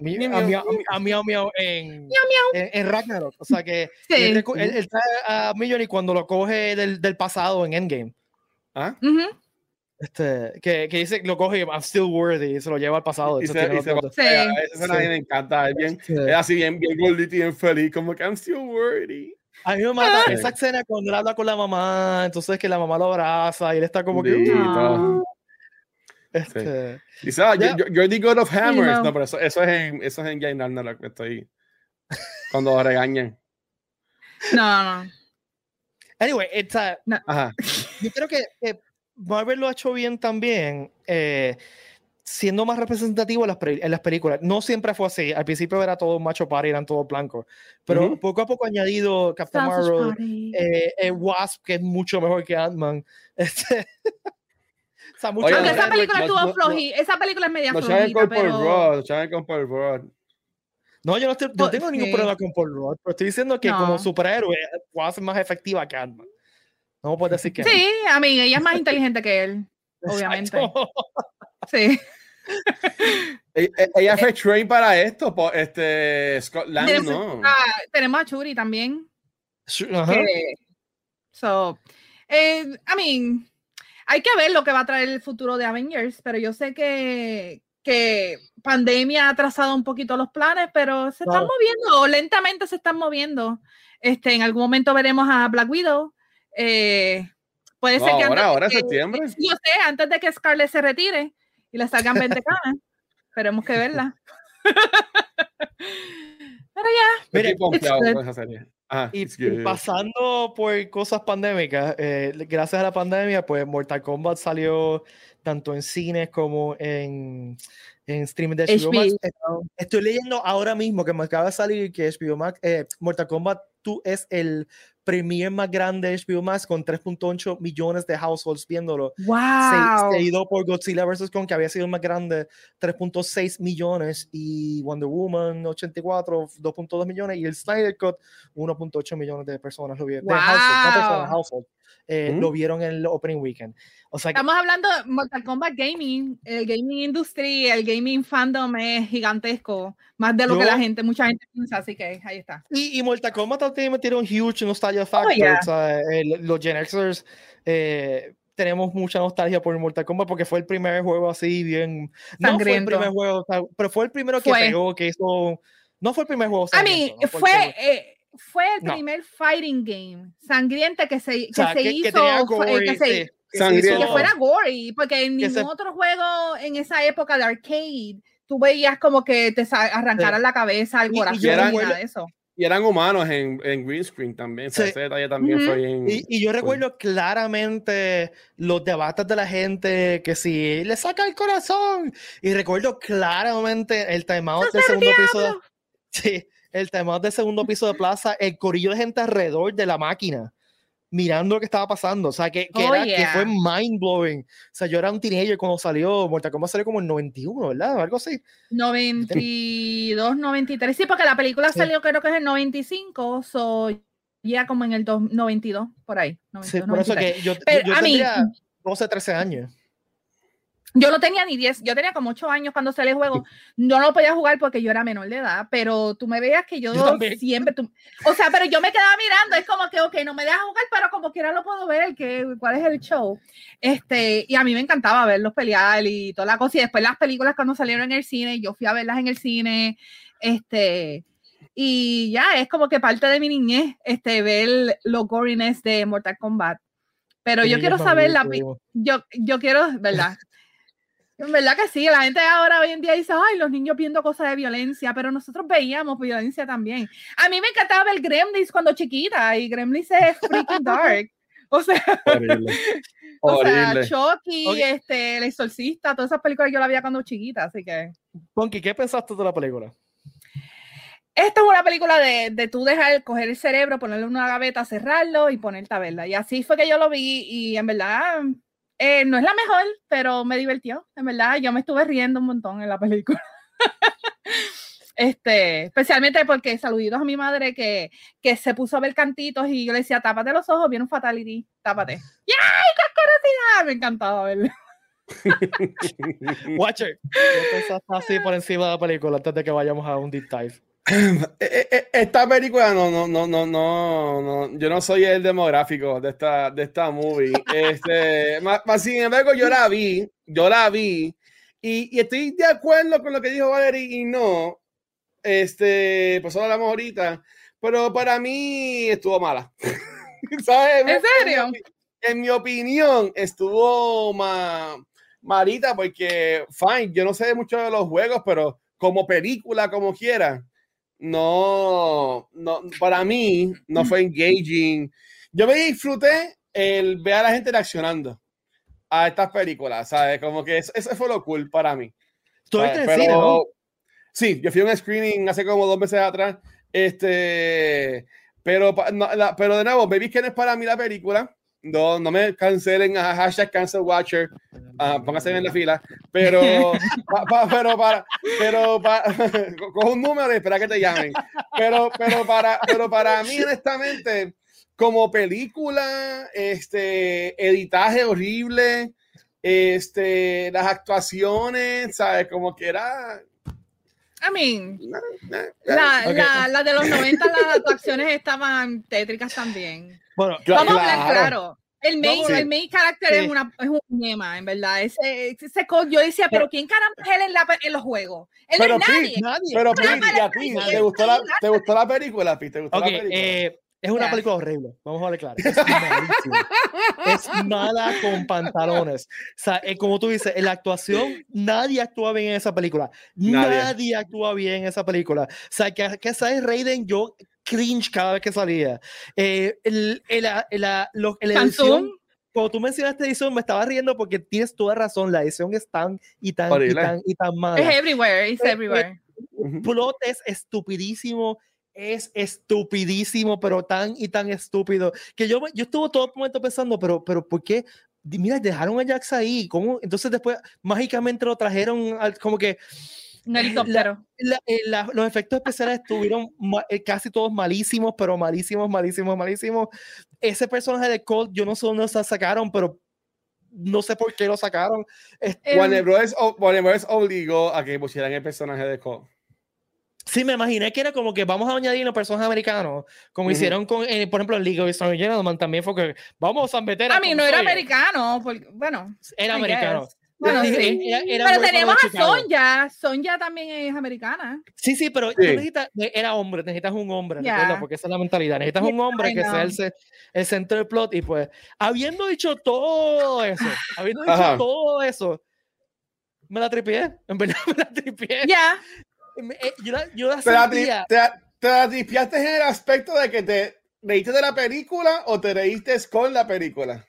miau, miau. A miau, miau, en, en, en, Ragnarok. O sea que sí. él, él, él, trae a Millionaire cuando lo coge del, del pasado en Endgame. ¿Ah? Uh -huh. Este, que, que, dice, lo coge, I'm still worthy, y se lo lleva al pasado. Y, se, y se sí. Esa sí. me encanta, es, bien, sí. es así bien, bien gordito y bien feliz, como que I'm still worthy. A mí me mata sí. esa escena cuando él habla con la mamá, entonces que la mamá lo abraza y él está como que... Este, sí. Y sabes, yeah. you're the god of hammers, no, pero eso, eso es en, eso es en Game Ragnarok, que estoy... cuando regañan. No, no. Anyway, it's a, no. Ajá. yo creo que, que Marvel lo ha hecho bien también, eh, siendo más representativo en las, en las, películas. No siempre fue así. Al principio era todo macho party, eran todos blancos. Pero uh -huh. poco a poco ha añadido Captain Marvel, eh, eh, Wasp, que es mucho mejor que Ant-Man. Este, o sea, mucho Oye, esa película estuvo no, flojita. No, esa película es media no, flojita. Pero... con Paul Rudd. No, yo no, estoy, no tengo sí. ningún problema con Paul Rudd, pero estoy diciendo que como superhéroe, Wasp es más efectiva que Ant-Man. No puedo decir que Sí, no. a mí, ella es más inteligente que él, obviamente. Sí. ella fue train para esto, este Scotland, tenemos, ¿no? Ah, tenemos a Churi también. Uh -huh. que, so, eh, I mean, hay que ver lo que va a traer el futuro de Avengers, pero yo sé que, que pandemia ha atrasado un poquito los planes, pero se están claro. moviendo, lentamente se están moviendo. Este, en algún momento veremos a Black Widow. Eh, puede ser que ahora, ahora que, septiembre. Yo sé, antes de que Scarlett se retire y le salgan 20 canas. Esperemos que verla. Pero ya. Mire, Ah, y, y, pasando por cosas pandémicas, eh, gracias a la pandemia, pues Mortal Kombat salió tanto en cines como en, en streaming de HBO Max. Estoy leyendo ahora mismo que me acaba de salir que HBO Max, eh, Mortal Kombat 2 es el premier más grande de HBO Max con 3.8 millones de households viéndolo. Wow. Seguido por Godzilla vs. Kong, que había sido el más grande, 3.6 millones, y Wonder Woman 84, 2.2 millones, y el Snyder Cut, 1.8 millones de personas lo vieron. Wow. De household, no personas, household. Eh, ¿Mm? Lo vieron en el opening weekend. O sea, Estamos que, hablando de Mortal Kombat Gaming, el gaming industry, el gaming fandom es gigantesco, más de lo yo, que la gente, mucha gente piensa, así que ahí está. Y, y Mortal Kombat también metieron huge nostalgia factor, oh, yeah. o sea, el, los Gen Xers eh, tenemos mucha nostalgia por Mortal Kombat porque fue el primer juego así bien, no fue el primer juego, pero fue el primero que fue. pegó, que hizo, no fue el primer juego. A mí, ¿no? fue, fue eh, fue el no. primer fighting game sangriente que se, que o sea, se que, hizo. Que, fuera gory, porque en ningún se... otro juego en esa época de arcade tú veías como que te arrancaran sí. la cabeza, al corazón, y, y, eran, nada de eso. y eran humanos en, en green screen también. Sí. Ese detalle también fue bien. Y, y yo recuerdo claramente los debates de la gente que si le saca el corazón. Y recuerdo claramente el timeout del segundo episodio. Sí, el timeout del segundo piso de plaza, el corillo de gente alrededor de la máquina mirando lo que estaba pasando. O sea, que, que, oh, era, que fue mind blowing. O sea, yo era un teenager cuando salió Mortal Kombat salió como en 91, ¿verdad? Algo así. 92, 93. Sí, porque la película salió creo que es en 95, so ya como en el 92, por ahí. sí, por eso que yo, yo, a tendría mí, 12, 13 años. Yo no tenía ni 10, yo tenía como 8 años cuando salió el juego. No lo podía jugar porque yo era menor de edad, pero tú me veías que yo, siempre, o sea, pero yo me quedaba mirando, es como que, ok, no me dejas jugar, pero como quiera lo puedo ver, que, cuál es el show. Este, y a mí me encantaba verlos pelear y toda la cosa. Y después las películas cuando salieron en el cine, yo fui a verlas en el cine, este, y ya, es como que parte de mi niñez, este, ver los goriness de Mortal Kombat. Pero yo quiero saber la, yo, yo quiero, ¿verdad? En verdad que sí, la gente ahora hoy en día dice, ay, los niños viendo cosas de violencia, pero nosotros veíamos violencia también. A mí me encantaba ver Gremlins cuando chiquita y Gremlins es freaking dark. O sea, o sea Chucky, este, El Exorcista, todas esas películas yo la veía cuando chiquita, así que. Ponky, ¿qué pensaste de la película? Esta es una película de, de tú dejar coger el cerebro, ponerle una gaveta, cerrarlo y ponerte a verla. Y así fue que yo lo vi y en verdad eh, no es la mejor, pero me divirtió, en verdad. Yo me estuve riendo un montón en la película. este, especialmente porque saluditos a mi madre que, que se puso a ver cantitos y yo le decía, tápate los ojos, viene un fatality, tápate. ¡Yay! ¡Qué Me encantaba verlo. Watcher, ¿qué así por encima de la película antes de que vayamos a un deep dive? Eh, eh, eh, esta película no, no, no, no, no, yo no soy el demográfico de esta, de esta movie. Este, más, sin embargo, yo la vi, yo la vi, y, estoy de acuerdo con lo que dijo Valerie y no, este, pues hablamos ahorita, pero para mí estuvo mala. ¿Sabes? ¿En serio? En mi, opinión, estuvo ma, malita porque, fine, yo no sé mucho de los juegos, pero como película, como quiera no, no, para mí no fue engaging. Yo me disfruté el ver a la gente reaccionando a estas películas, ¿sabes? Como que eso, fue lo cool para mí. Pero, Sí, yo fui a un screening hace como dos meses atrás. Este, pero, pero de nuevo, Baby no es para mí la película. No, no me cancelen a hashtag cancel watcher. Uh, póngase en la fila. Pero, pero para, pero para, con un número y espera que te llamen. Pero, pero para, pero para mí, honestamente, como película, este, editaje horrible, este, las actuaciones, ¿sabes? Como que era, I mean, la, la, la, de los 90, las actuaciones estaban tétricas también. Bueno, Vamos a hablar claro. El main, el main character es, una, es un tema, en verdad. Ese, ese yo decía, pero ¿quién caramba es él en, la, en los juegos? Él pero, es nadie. nadie. Pero, Pete, a ti, ¿te gustó, la, ¿te gustó la película, Pete? ¿Te gustó okay, la película? Eh, es una película horrible, vamos a hablar claro. Es, es mala con pantalones. O sea, eh, como tú dices, en la actuación, nadie actúa bien en esa película. Nadie, nadie actúa bien en esa película. O sea, que, que sabes, Raiden, yo cringe cada vez que salía. Eh, el, el, el, el, edición, cuando tú mencionaste edición, me estaba riendo porque tienes toda razón. La edición es tan y tan y tan y tan mala. Es everywhere, es everywhere. El plot es estupidísimo es estupidísimo, pero tan y tan estúpido, que yo, yo estuve todo el momento pensando, pero, pero ¿por qué? Mira, dejaron a Jax ahí, ¿cómo? Entonces después mágicamente lo trajeron al, como que un helicóptero. Eh, los efectos especiales estuvieron eh, casi todos malísimos, pero malísimos, malísimos, malísimos. Ese personaje de Colt, yo no sé dónde se sacaron, pero no sé por qué lo sacaron. Este, Warner Bros. obligó a que pusieran el personaje de Colt. Sí, me imaginé que era como que vamos a añadir los personajes americanos, como hicieron con, eh, por ejemplo, en League of Gentlemen también fue que vamos a meter a. A mí no era americano, porque, bueno. Era americano. Bueno, sí. pero tenemos a Sonja. Sonja también es americana. Sí, sí, pero necesitas, era hombre, necesitas un hombre, porque esa es la mentalidad. Necesitas un hombre que sea el, el, centro del plot. Y pues, habiendo dicho todo eso, habiendo dicho todo eso, me la tripié. En verdad, me la tripié. Ya. Eh, yo la, yo la sentía. Te, ¿Te limpiaste en el aspecto de que te reíste de la película o te reíste con la película?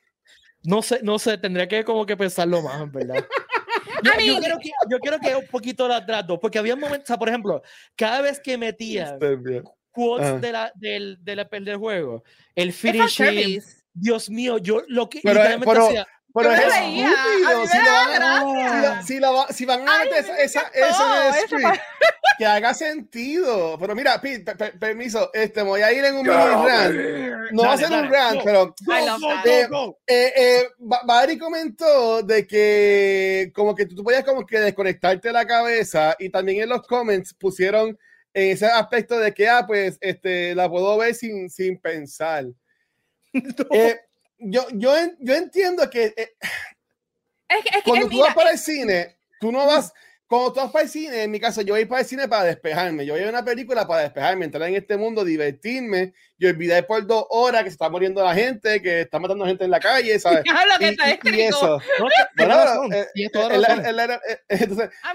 No sé, no sé, tendría que como que pensarlo más, en verdad. Yo, yo, creo que, yo creo que un poquito las dos, porque había momentos, o sea, por ejemplo, cada vez que metía quotes de la, del, de la, del juego, el finishing, Dios mío, yo lo que pero, literalmente hacía, pero es estúpido. Si, van, si, la, si, van a meter esa, eso en el script, que haga sentido. Pero mira, Pete, permiso, este, voy a ir en un mini rant. No va a ser un rant, pero eh, eh, eh, Barry comentó de que como que tú podías como que desconectarte la cabeza y también en los comments pusieron en ese aspecto de que, ah, pues, este, la puedo ver sin, sin pensar. Eh, yo, yo, yo entiendo que, eh, cuando tú vas para el cine, tú no vas, cuando tú vas para el cine, en mi caso, yo voy para el cine para despejarme. Yo voy a una película para despejarme, entrar en este mundo, divertirme y olvidar por dos horas que se está muriendo la gente, que está matando gente en la calle, ¿sabes? y, eso.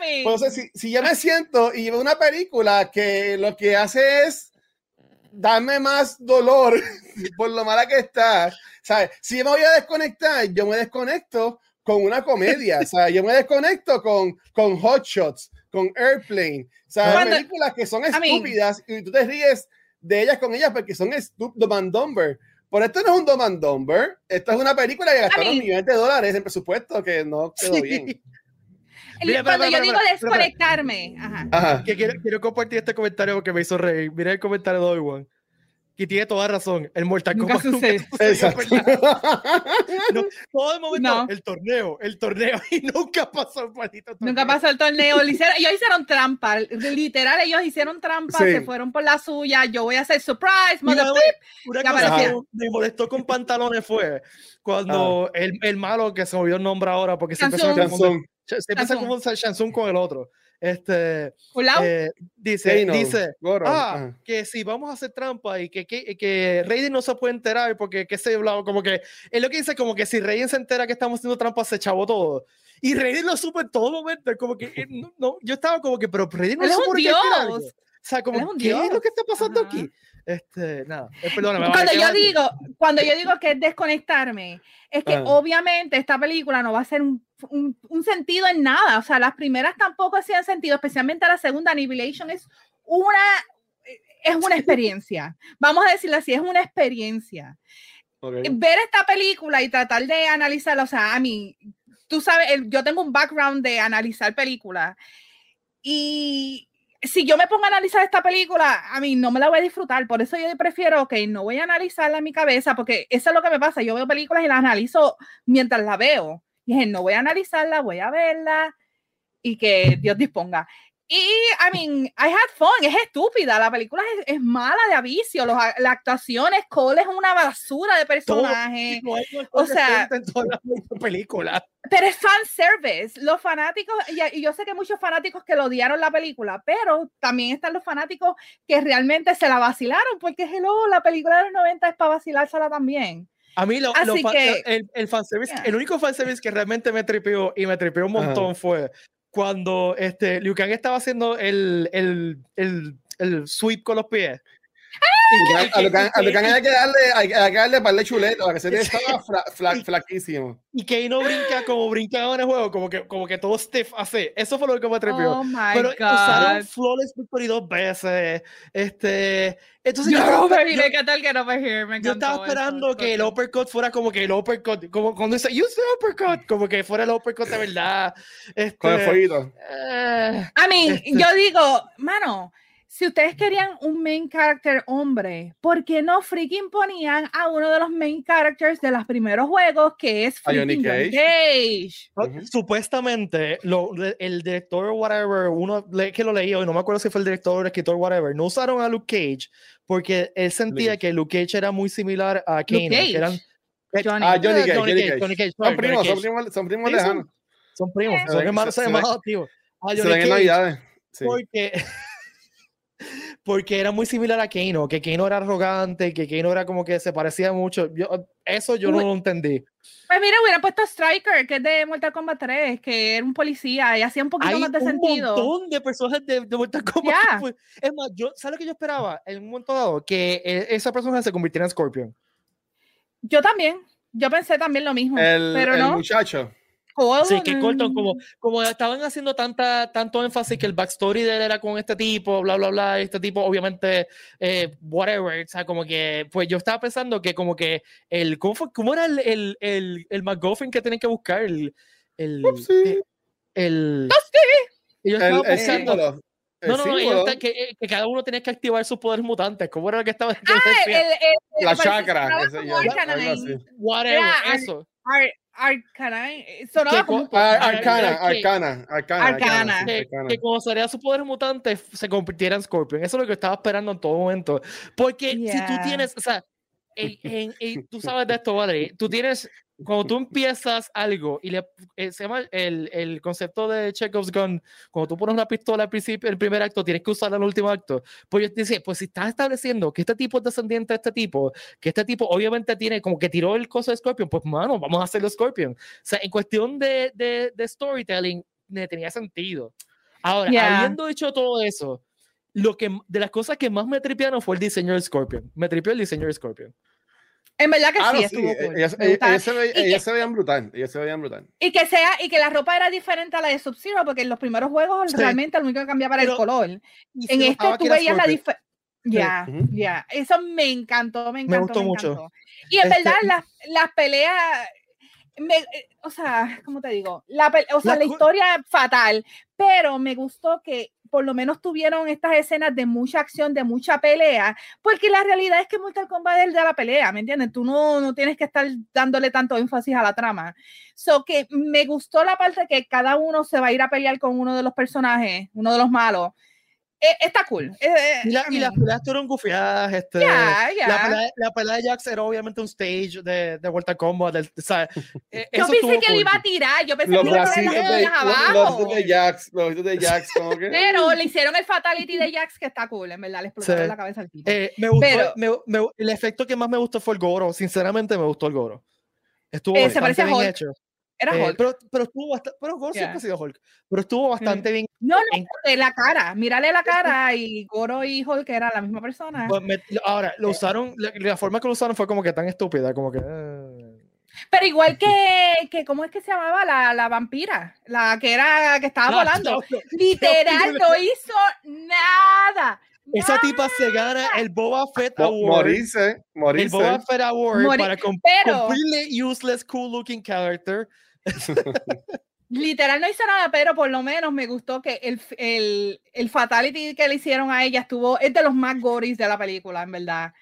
Entonces, si, si yo me siento y veo una película que lo que hace es darme más dolor por lo mala que está. ¿Sabes? Si me voy a desconectar, yo me desconecto con una comedia. O sea, yo me desconecto con, con Hot Shots, con Airplane. O sea, películas que son estúpidas y tú te ríes de ellas con ellas porque son estúpidas. Dumber. Por esto no es un Dom Dumber. Esto es una película que gastaron millones de dólares en presupuesto que no quedó bien. Cuando yo digo desconectarme, ajá. Que quiero, quiero, compartir este comentario porque me hizo reír. Mira el comentario de Obi-Wan. Y tiene toda razón. El Mortal Kombat nunca no, todo el momento, el torneo, el torneo, y nunca pasó el maldito torneo. Nunca pasó el torneo. ellos hicieron trampa. Literal, ellos hicieron trampa, se fueron por la suya. Yo voy a hacer surprise, mother Una cosa me molestó con pantalones fue cuando ah. el, el, malo que se movió el nombre ahora, porque se empezó a se empieza como Shansung con el otro. Este, eh, dice, dice ah, que si vamos a hacer trampa y que, que, que Raiden no se puede enterar porque que se como que es lo que dice como que si Raiden se entera que estamos haciendo trampa se chavó todo y Raiden lo supo en todo momento como que eh, no, yo estaba como que pero Raiden no supo Dios. o sea como ¿qué es lo que está pasando aquí? Este, nada, eh, perdóname, cuando yo digo, cuando yo digo que es desconectarme, es que ah. obviamente esta película no va a ser un, un, sentido en nada. O sea, las primeras tampoco hacían sentido, especialmente la segunda, Annihilation es una, es una experiencia. Vamos a decirlo así, es una experiencia. Ver esta película y tratar de analizarla, o sea, a mí, tú sabes, yo tengo un background de analizar películas y si yo me pongo a analizar esta película, a mí no me la voy a disfrutar. Por eso yo prefiero, ok, no voy a analizarla en mi cabeza, porque eso es lo que me pasa. Yo veo películas y las analizo mientras la veo. Y dije, no voy a analizarla, voy a verla y que Dios disponga. Y, I mean, I had fun, es estúpida, la película es, es mala de avicio, los, la actuación es Cole es una basura de personaje. o sea, en toda la película. Pero es fan service. Los fanáticos, y, yo sé que muchos fanáticos que lo odiaron la película, pero también están los fanáticos que realmente se la vacilaron, porque hello, la película de los 90 es para vacilársela también. A mí lo, que, el, el fanservice, el único fanservice que realmente me tripeó y me tripeó un montón fue cuando este, Liu Kang estaba haciendo el, el, el, el sweep con los pies. A lo que hay que darle, hay que darle para el chuleto, para que se le estaba flaquísimo. Y que no brinca como brincaba en el juego, como que, como que todo stiff hace. Eso fue lo que me atrevió. Oh Pero God. usaron Flawless Victory dos veces. Este, entonces, yo, estaba, yo, ¿qué tal que no me hear? Me yo estaba esperando eso, que el uppercut fuera como que el uppercut, como cuando dice, use the uppercut, como que fuera el uppercut de verdad. Este, Con el fueguito. Uh, I mean, este, yo digo, mano, si ustedes querían un main character hombre, ¿por qué no freaking ponían a uno de los main characters de los primeros juegos, que es freaking Cage? Cage? Uh -huh. Supuestamente, lo, el director whatever, uno que lo leí y no me acuerdo si fue el director o el escritor whatever, no usaron a Luke Cage porque él sentía Luke. que Luke Cage era muy similar a Kane, que eran Johnny. Ah, Johnny Cage, Johnny Cage. Johnny Cage. Son, primos, son primos, son primos lejanos. Son primos, son hermanos, hermanos, tío. Ah, se ven en Navidades. Sí. Porque porque era muy similar a Kano, que Kano era arrogante, que Kano era como que se parecía mucho. Yo, eso yo no lo entendí. Pues mira, hubiera puesto Striker, que es de Mortal Kombat 3, que era un policía y hacía un poquito más de sentido. Hay un montón de personajes de, Mortal Kombat. Es más, yo, ¿sabes lo que yo esperaba en un momento dado? Que eh, esa persona se convirtiera en Scorpion. Yo también. Yo pensé también lo mismo. El, pero el muchacho. Sí, que Colton, como, como estaban haciendo tanta, tanto énfasis que el backstory de él era con este tipo, bla, bla, bla, este tipo, obviamente, eh, whatever, o sea, como que, pues yo estaba pensando que como que el, ¿cómo, fue, cómo era el, el, el, el McGuffin que tienen que buscar? El, el, el, el, yo estaba pensando, no, no, no, que, eh, que, cada uno tenía que activar sus poderes mutantes. ¿Cómo era lo que estaba? Ah, el, el, la chakra. Whatever, eso. Arcana, eh, sonaba como Arcana, Arcana, Arcana, Arcana. Que, que como sería su poder mutante se convirtiera en Scorpion. Eso es lo que estaba esperando en todo momento. Porque si tú tienes, o sea, tú sabes de esto, Valerie, tú tienes cuando tú empiezas algo y le, eh, se llama el, el, concepto de Chekhov's gun, cuando tú pones una pistola al principio, el primer acto, tienes que usarla en el último acto. Pues yo decía, pues si estás estableciendo que este tipo es descendiente de este tipo, que este tipo obviamente tiene como que tiró el coso de Scorpion, pues mano, vamos a hacerlo Scorpion. O sea, en cuestión de, de, de storytelling, me tenía sentido. Ahora, habiendo dicho todo eso, lo que, de las cosas que más me tripearon fue el diseño de Scorpion. Me tripió el diseño de Scorpion. En verdad que sí, estuvo Ellas, se, veían brutal, ellas se veían brutal. Y que sea, y que la ropa era diferente a la de Sub-Zero, porque en los primeros juegos realmente lo único que cambiaba era el color. En este tú veías la diferencia. Ya, ya. Eso me encantó, me encantó. Me gustó mucho. Y en verdad, este, las, las peleas. Me, eh, o sea, ¿cómo te digo? La, o sea, la historia fatal, pero me gustó que por lo menos tuvieron estas escenas de mucha acción, de mucha pelea, porque la realidad es que Mortal Kombat es el de la pelea, ¿me entiendes? Tú no, no tienes que estar dándole tanto énfasis a la trama. So que me gustó la parte que cada uno se va a ir a pelear con uno de los personajes, uno de los malos, eh, está cool. Eh, eh, y, la, y las peleas fueron gufiadas. Este, La, pelea, la, pelea, de Jax era obviamente un stage de, de Vuelta Combo. De, o sea, yo pensé que le iba a tirar. Yo pensé que iba a tirar las abajo. Los de Jax. Los de Jax. Como que... Pero le hicieron el fatality de Jax que está cool. En verdad, le explotaron la cabeza al tipo. me gustó, Pero, me, me, el efecto que más me gustó fue el Goro. Sinceramente, me gustó el Goro. Estuvo se parece bien hecho. Era eh, Hulk. pero, pero, estuvo bastante. Pero Goro siempre ha sido Hulk. Pero estuvo bastante bien. No, no, de la cara. Mírale la cara y Goro y Hulk eran la misma persona. Pues ahora, lo usaron. La, forma que lo usaron fue como que tan estúpida, como que. Eh. Pero igual que, que, ¿cómo es que se llamaba? La, la vampira, la que era, que estaba volando. Literal, no hizo nada. Esa tipa se gana el Boba Fett Award. Morirse, morirse. El Boba Fett Award para com pero, completely useless, cool looking character. Literal no hizo nada, pero por lo menos me gustó que el, el, el fatality que le hicieron a ella estuvo, es de los más goris de la película, en verdad.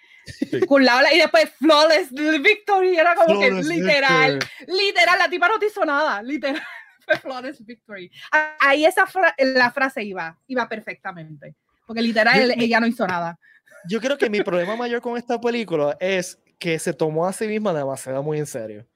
La, y después Flawless Victory, era como que literal, literal, la tipa no te hizo nada, literal, Flawless Victory. Ahí esa la frase iba, iba perfectamente, porque literal ella no hizo nada. Yo creo que mi problema mayor con esta película es que se tomó a sí misma demasiado muy en serio.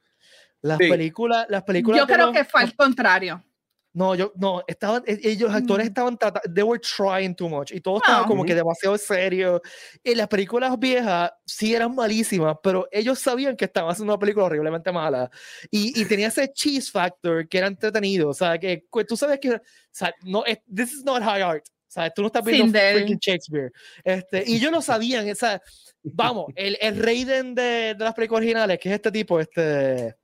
Las películas, las películas. Yo creo que fue al contrario. No, yo, no, estaban, e, ellos, actores mm. estaban tratando, they were trying too much, y todo estaba como que demasiado serio. Y las películas viejas sí eran malísimas, pero ellos sabían que estaban haciendo una película horriblemente mala. Y, y tenía ese cheese factor que era entretenido, o sea, que tú sabes que, o sea, no, this is not high art. O sea, tú no estás viendo freaking Shakespeare. Este, y yo no sabían, o sea, vamos, el, el Raiden de, de las películas originales, que es este tipo, este...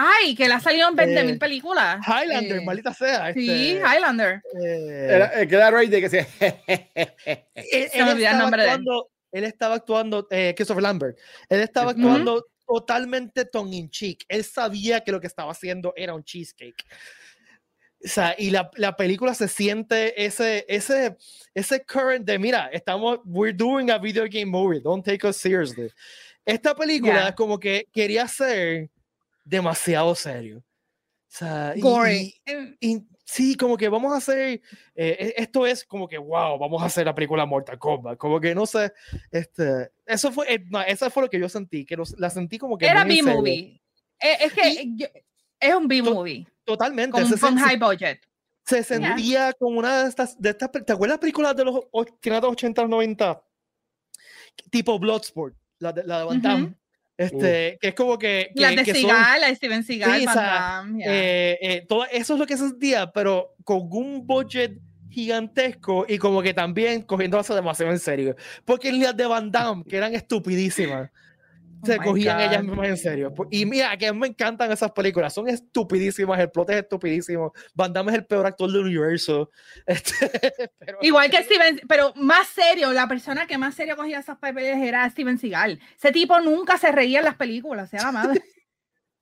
Ay, que le ha salido en 20 mil eh, películas. Highlander, eh, maldita sea. sí, este, Highlander. Eh, era, que era Ray de que se. él, él, estaba actuando, él estaba actuando, eh, Christopher Lambert. Él estaba actuando totalmente tongue in cheek. Él sabía que lo que estaba haciendo era un cheesecake. O sea, y la, la, película se siente ese, ese, ese current de, mira, estamos, we're doing a video game movie, don't take us seriously. Esta película como que quería ser demasiado serio. O sea, y, sí, como que vamos a hacer, eh, e, esto es como que, wow, vamos a hacer la película Mortal Kombat. Como que no sé, este, eso fue, eh, eso fue lo que yo sentí, que la sentí como que... Era B-movie. Eh, es, que es un B-movie. totalmente. Con, high budget. se sentía como una de estas, de estas, ¿te acuerdas las películas de los 80, 90? Tipo Bloodsport, la de, la de Van Damme. Este, que es como que. la de Seagal, la de Steven Seagal, eh, eh, todo eso es lo que se sentía, pero con un budget gigantesco y como que también cogiéndose demasiado en serio. Porque las de Van Damme, que eran estupidísimas, oh se cogían ellas mismas en serio. Y mira, que me encantan esas películas, son estupidísimas, el plot es estupidísimo, Van Damme es el peor actor del universo. Este, Igual que Steven, pero más serio, la persona que más serio cogía esas películas era Steven Seagal. Ese tipo nunca se reía en las películas, sea la madre.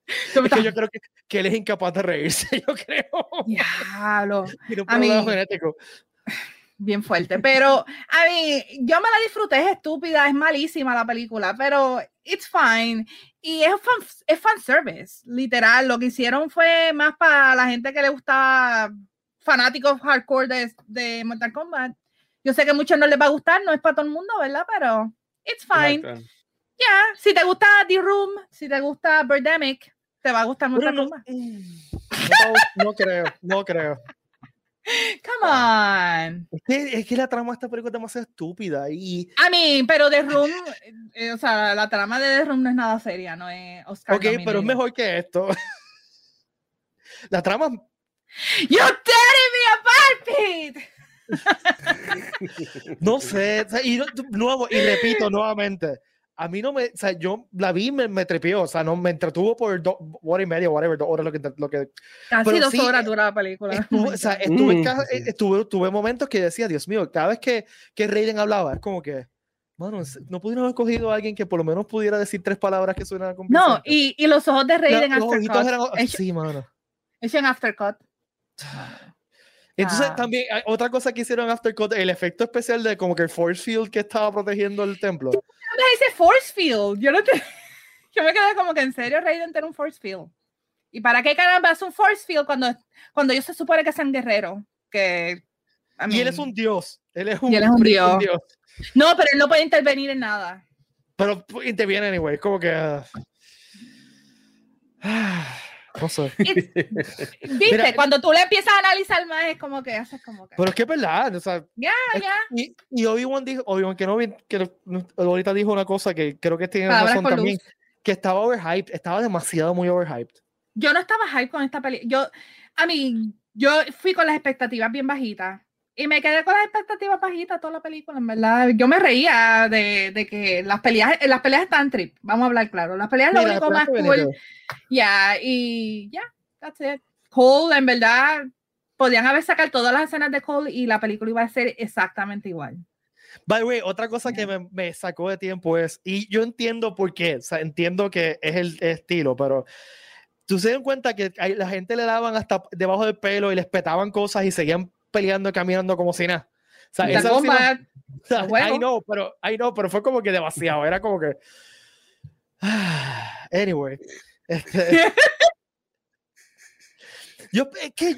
Es que yo creo que, que, él es incapaz de reírse, yo creo. Diablo. a mí, genético. Bien fuerte, pero a mí, yo me la disfruté, es estúpida, es malísima la película, pero it's fine. Y es fan, es fan service, literal. Lo que hicieron fue más para la gente que le gusta fanáticos hardcore de, de Mortal Kombat. Yo sé que a muchos no les va a gustar, no es para todo el mundo, ¿verdad? Pero it's fine. Ya, yeah. si te gusta The Room, si te gusta Birdemic, te va a gustar Mortal no, Kombat. No, creo, no creo. Come on. Es que, es que, la trama de esta película es demasiado estúpida y... A mí, pero The Room, eh, o sea, la trama de The Room no es nada seria, no es Oscar. Ok, pero es mejor que esto. la trama... You're tearing me apart, no sé, y, nuevo, y repito nuevamente, a mí no me, o sea, yo la vi, me, me trepió, o sea, no me entretuvo por dos horas y media, whatever, dos horas lo que. Lo que Casi dos horas dura la película. Estuve, o sea, estuve, mm. estuve, tuve momentos que decía, Dios mío, cada vez que, que Raiden hablaba, es como que, bueno, no pudieron haber cogido a alguien que por lo menos pudiera decir tres palabras que suenan No, y, y, los ojos de Raiden no, Aftercut. Eran, sí, mano. Es en Aftercut. Entonces, ah. también, otra cosa que hicieron en Aftercut, el efecto especial de como que el force field que estaba protegiendo el templo. ¿Qué ese force field? Yo no te... Yo me quedé como que en serio Raiden tiene un force field. ¿Y para qué caramba es un force field cuando, cuando ellos se supone que sean guerreros? Que, y él es un dios. Él es un, él es un dios. No, pero él no puede intervenir en nada. Pero interviene anyway, como que... Ah, Viste, cuando tú le empiezas a analizar más, es como que haces como que. Pero es que es verdad, o sea. Ya, ya. Y, y Obi-Wan dijo, Obi-Wan que no que ahorita dijo una cosa que creo que tiene razón también, que estaba overhyped, estaba demasiado muy overhyped. Yo no estaba hyped con esta película. Yo, a mí, yo fui con las expectativas bien bajitas. Y me quedé con las expectativas bajitas toda la película, en verdad. Yo me reía de, de que las peleas, las peleas están trip, vamos a hablar claro. Las peleas es lo único más cool. Ya, y ya, that's it. Cole, en verdad, podían haber sacado todas las escenas de Cole y la película iba a ser exactamente igual. By the way, otra cosa que me, me, sacó de tiempo es, y yo entiendo por qué, o sea, entiendo que es el estilo, pero tú se dan cuenta que la gente le daban hasta debajo del pelo y les petaban cosas y seguían peleando y caminando como si nada. O sea, esa bomba, I know, pero, I know, pero fue como que demasiado. Era como que. Anyway. Este, yo, que,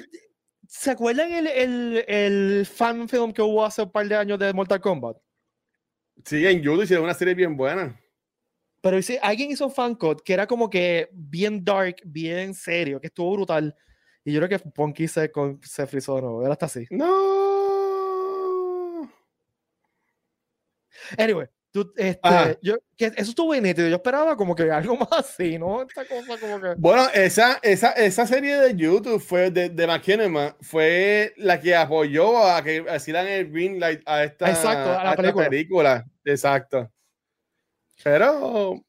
¿Se acuerdan el, el, el, fan film que hubo hace un par de años de Mortal Kombat? Sí, en YouTube hicieron una serie bien buena. Pero alguien hizo un fan cut que era como que bien dark, bien serio, que estuvo brutal. Y yo creo que Ponky se, se frizó no, era hasta así. No. Anyway, tú, este, yo, que eso estuvo nítido. Yo esperaba como que algo más así, ¿no? Esta cosa como que... Bueno, esa, esa, esa serie de YouTube fue de, de McKinnon, fue la que apoyó a que hicieran el green light a esta, Exacto, a la película. película. Exacto. Pero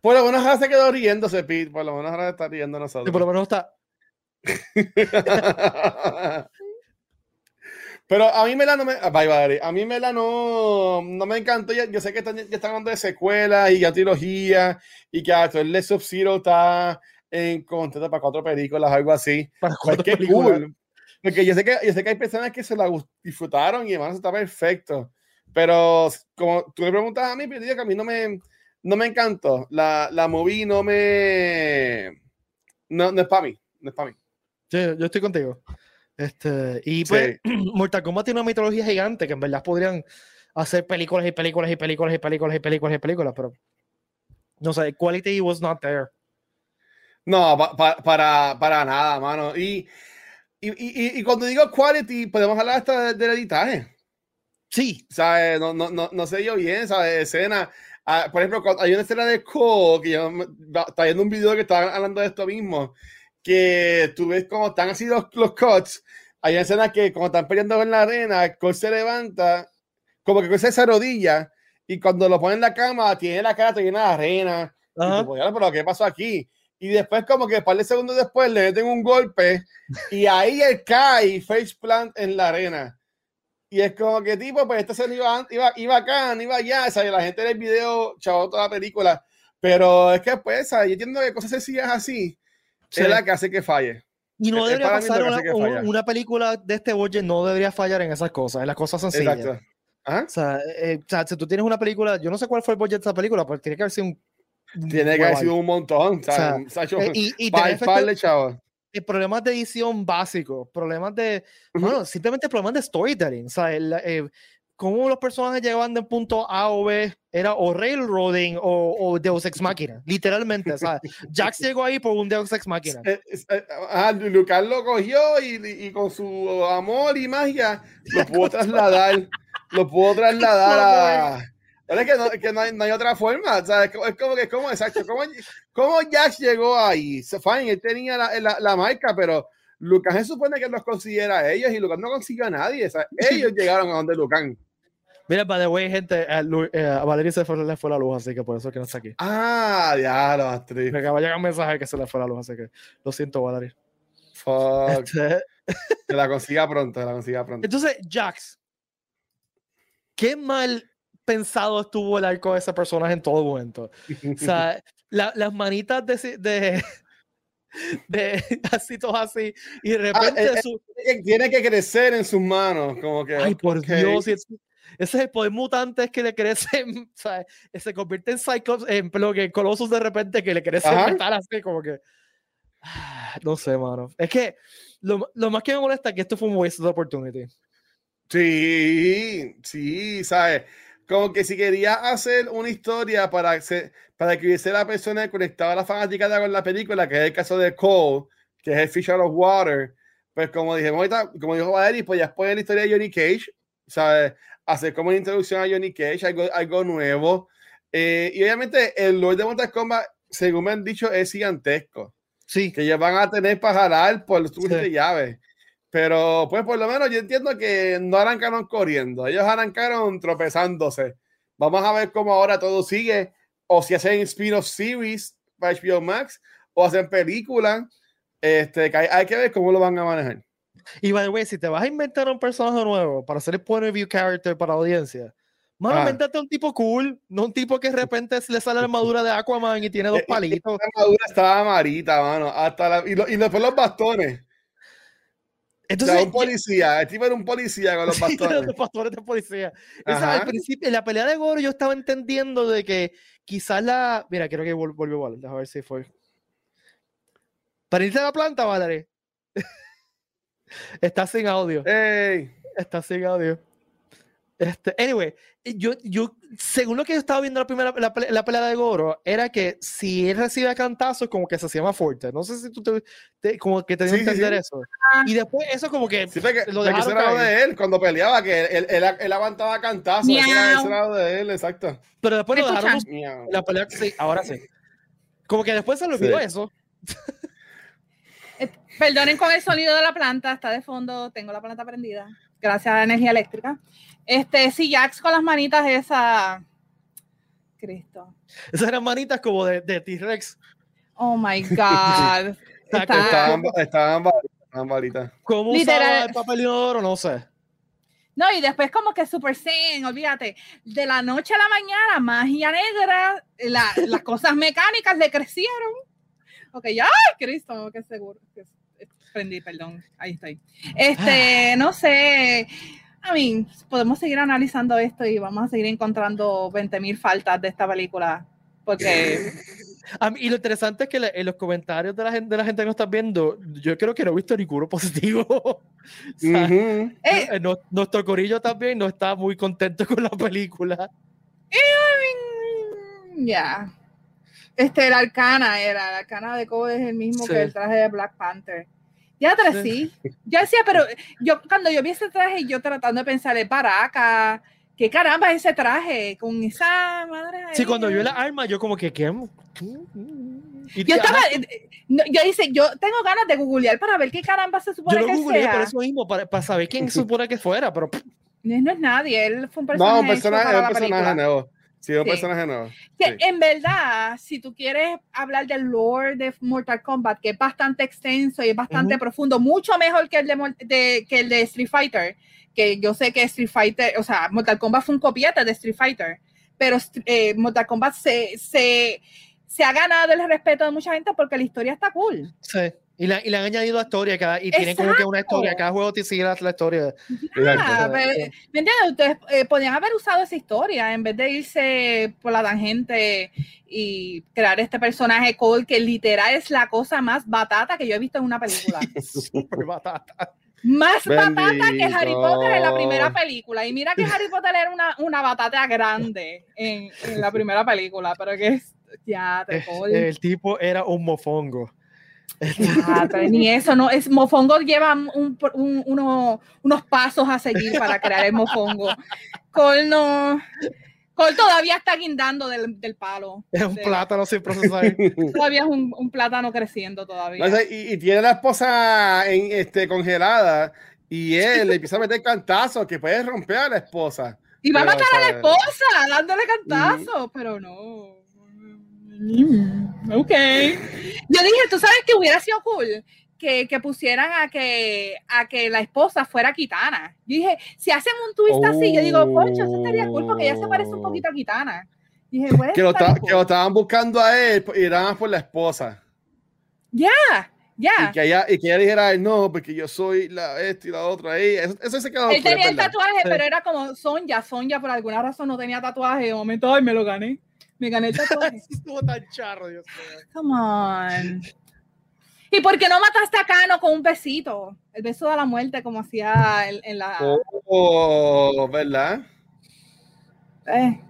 por lo menos ahora se quedó riéndose, Pete. Por lo menos ahora está riendo nosotros. Sí, por lo menos está. Pero a mí Mela no me. A mí Mela no, no me encantó. Yo, sé que están, ya están hablando de secuelas y ya trilogía y que esto el Sub-Zero está en contrato para cuatro películas, algo así. Para cuatro qué cool. Porque yo sé, que, yo sé que hay personas que se la disfrutaron y además está perfecto. Pero como tú me preguntas a mí, pero que a mí no me, no me encantó. La, la movie no me. No, no es para mí. No es para mí. Sí, yo estoy contigo. Este, y pues, Mortal Kombat tiene una mitología gigante que en verdad podrían hacer películas y películas y películas y películas y películas y películas, pero no sé, quality was not there. No, para, para nada, mano. Y Y, y, y, cuando digo quality, podemos hablar hasta del editaje. Sí. ¿Sabes? No, no, no, no sé yo bien, ¿sabes? Escena. Ah, por ejemplo, hay una escena de Cole que yo estaba viendo un video que estaba hablando de esto mismo. Que tú ves cómo están así los, los cuts. Hay una escena que, como están peleando en la arena, Cole se levanta, como que se esa rodilla. Y cuando lo pone en la cama, tiene la cara llena de arena. Y tú, pero ¿qué pasó aquí? y después como que un par de segundos después le meten un golpe y ahí él cae face plant en la arena. Y es como que tipo, pues este se iba, iba, iba acá, iba allá, o sea, la gente en el video chavó toda la película, pero es que pues, yo entiendo que cosas sencillas así es la que hace que falle. Y no debería pasar una, una, película de este budget, no debería fallar en esas cosas, en las cosas sencillas. Exacto. O, sea, eh, o sea, si tú tienes una película, yo no sé cuál fue el budget de esa película, pero tiene que haber sido un tiene que haber sido un montón. Eh, y, y problemas de edición básicos, problemas de, bueno, simplemente problemas de storytelling. O sea, el, eh, cómo los personajes llegaban de punto A o B era o railroading o, o Deus Ex Máquina, literalmente. O sea, Jax llegó ahí por un Deus Ex Máquina. Eh, ah, Lucas lo cogió y, y, con su amor y magia lo pudo trasladar, lo pudo trasladar a es que no, que no, hay, no hay, otra forma. O sea, es, como que, como, exacto, ¿cómo, cómo Jax llegó ahí? Fine, él tenía la, la, la, marca, pero Lucas se supone que los considera a ellos y Lucas no consiguió a nadie. O sea, ellos llegaron a donde Lucas. Mira, by the way, gente, a, eh, a Valeria se fue, le fue la luz, así que por eso es que no está aquí. Ah, ya, lo actriz. Me acaba de llegar un mensaje que se le fue la luz, así que lo siento, Valeria. Fuck. Este... Que la consiga pronto, que la consiga pronto. Entonces, Jax, qué mal pensado estuvo el arco de esa personaje en todo momento. O sea, las manitas de, de, de, así, todo así, y de ah, repente... Ah, su... Tiene que crecer en sus manos, como que... Ay, por Dios, ese es el poder mutante que le crece, o sea, se convierte en Cyclops, en lo que Colossus de repente que le crece metal así, como que... No sé, mano. Es que lo, lo, más que me molesta es que esto fue un waste of opportunity. Sí, sí, ¿sabes? como que si quería hacer una historia para, para que hubiese la persona que conectaba a la fanática con la película, que es el caso de Cole, que es el Fisher of Water, pues como dije, como dijo Valerie, pues ya poner la historia de Johnny Cage, ¿sabes? Hacer como una introducción a Johnny Cage, algo, algo nuevo. Eh, y obviamente el Lord de Mortal Kombat, según me han dicho, es gigantesco. Sí. Que ya van a tener para jalar por los sí. de llaves. Pero pues por lo menos yo entiendo que no arrancaron corriendo, ellos arrancaron tropezándose. Vamos a ver cómo ahora todo sigue, o si hacen spin-off series para HBO Max, o hacen películas. Este, hay, que ver cómo lo van a manejar. Y by the way, si te vas a inventar un personaje nuevo para hacer el point of view character para la audiencia, más ah. inventate un tipo cool, no un tipo que de repente le sale la armadura de Aquaman y tiene dos eh, eh, palitos. La armadura estaba amarita, mano. Hasta la, y, y después los bastones. Entonces, un policía, el tipo era un policía con los pastores. los pastores de policía. Esa, al principio, en la pelea de Goro, yo estaba entendiendo de que quizás la. Mira, creo que volvió igual. A ver si fue. Para irse a la planta, Valerie. Está sin audio. Hey. Está sin audio. Este, anyway, yo, yo, según lo que yo estaba viendo la primera la, la, pelea de Goro, era que si él recibe cantazos, como que se hacía más fuerte. No sé si tú te, como que te sí, entender eso. Y después eso como que sí, que, lo dejaron lado de él cuando peleaba, que él, él, él aguantaba cantazos. Ese lado de él, exacto. Pero después lo dejaron la pelea, sí, ahora sí. Como que después se le olvidó eso. Eh, perdonen con el sonido de la planta, está de fondo, tengo la planta prendida, gracias a la energía eléctrica. Este, sí, Jax con las manitas esa. Cristo. Esas eran manitas como de, de T-Rex. Oh my God. estaban, estaban, estaban ¿Cómo usaba el papel de oro? No sé. No, y después como que Super Saiyan, olvídate, de la noche a la mañana, magia negra, las cosas mecánicas le crecieron. Ok, ya, ¡ay, Cristo! Qué seguro. Prendí, perdón, ahí estoy. Este, no sé, a mí, podemos seguir analizando esto y vamos a seguir encontrando 20.000 faltas de esta película. Porque. y lo interesante es que en los comentarios de la gente, de la gente que nos está viendo, yo creo que no he visto ninguno positivo. Eh, eh, nuestro corillo también no está muy contento con la película. Ya. Este, el arcana era, el arcana de Code es el mismo que el traje de Black Panther. Ya atrás sí. Yo decía, pero yo cuando yo vi ese traje, yo tratando de pensar, es Baraka, ¿qué caramba ese traje? Con esa madre. Sí, cuando yo la arma, yo como que, ¿qué? yo estaba, yo dice, yo tengo ganas de googlear para ver qué caramba se supone yo lo googleé sea. por eso mismo, para, para saber quién se supone que fuera, pero... No, es nadie, él fue un personaje. No, un personaje, un personaje nuevo. Sí, un Sí. personaje nuevo. Que Sí. en verdad, si tú quieres hablar del lore de Mortal Kombat, que es bastante extenso y es bastante profundo, mucho mejor que el de, Mor- de- que el de Street Fighter, que yo sé que Street Fighter, o sea, Mortal Kombat fue un copiete de Street Fighter, pero eh, Mortal Kombat se, se, se ha ganado el respeto de mucha gente porque la historia está cool. Sí. Y, la, y le han añadido a historia cada, y tienen como que una historia, cada juego te sigue la, la historia. Ah, Exacto. pero, ¿Me entiendes? Ustedes eh, podían haber usado esa historia en vez de irse por la tangente y crear este personaje Cole que literal es la cosa más batata que yo he visto en una película. Super batata. más batata que Harry Bendito. Potter en la primera película. Y mira que Harry Potter era una, una batata grande en, en la primera película, pero que es ya, te Cole. El tipo era un mofongo. Pero ni eso, no, es Mofongo lleva un- un- uno- unos pasos a seguir para crear el Mofongo. Cole no. Cole todavía está guindando del, del palo. Es un plátano sin procesar. Todavía es un, un plátano creciendo todavía. No y, y tiene la esposa en, este, congelada y él le empieza a meter cantazos que puede romper a la esposa. y va a pero, matar a la esposa dándole cantazos, pero no. Mm, Ok. Yo dije, tú sabes que hubiera sido cool que, que pusieran a que, a que la esposa fuera Kitana. Yo dije, si hacen un twist así, yo digo, concho, eso estaría cool porque ella se parece un poquito a Kitana. Dije, pues, Que lo, cool. que lo estaban buscando a él y era más por la esposa. Ya, Y ya. que ella, y que ella dijera, "Ay, no, porque yo soy la esto y la otra. ahí". Eso, eso se quedó Él tenía el tatuaje, pero era como Sonja. Sonja por alguna razón no tenía tatuaje. De momento, ay, me lo gané. Me gané el tatuaje. Estuvo tan charro, Dios mío. Come on. ¿Y por qué no mataste a Cano con un besito? El beso de la muerte, como hacía en, en la. Oh, ¿verdad? Eh.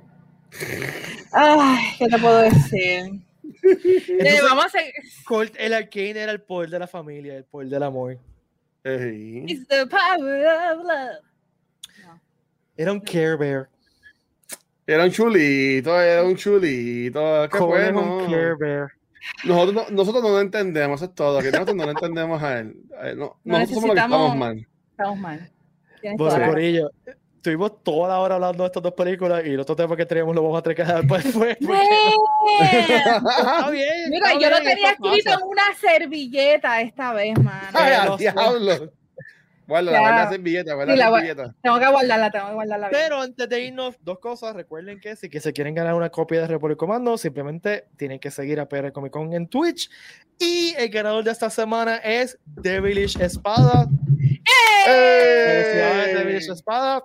Ay, ¿qué te puedo decir? Eh, Entonces, vamos a seguir. Colt- el arcane era el poder de la familia, el poder del amor. Ey. It's the power of love. Era un Care Bear. Era un chulito, era un chulito. Qué bueno. un Care Bear. Nosotros no, nosotros no lo entendemos, eso es todo. Que nosotros no lo entendemos a él. A él, no, No nosotros somos los que necesitamos- estamos mal. Estamos mal. Bueno, Corillo, estuvimos toda la hora hablando de estas dos películas y el otro tema que teníamos lo vamos a tener que dejar después. Porque- Está bien. Mira, está yo lo tenía escrito en una servilleta esta vez, mano. ¡Ay, al diablo! Guarda, Ya. guarda la servilleta, guarda Sí, la servilleta. Tengo que guardarla, tengo que guardarla. bien. Pero antes de irnos, dos cosas. Recuerden que si que se quieren ganar una copia de Republic Commando, simplemente tienen que seguir a PR Comic Con en Twitch. Y el ganador de esta semana es Devilish Espada. Felicidades, Devilish ¡Ey! Espada.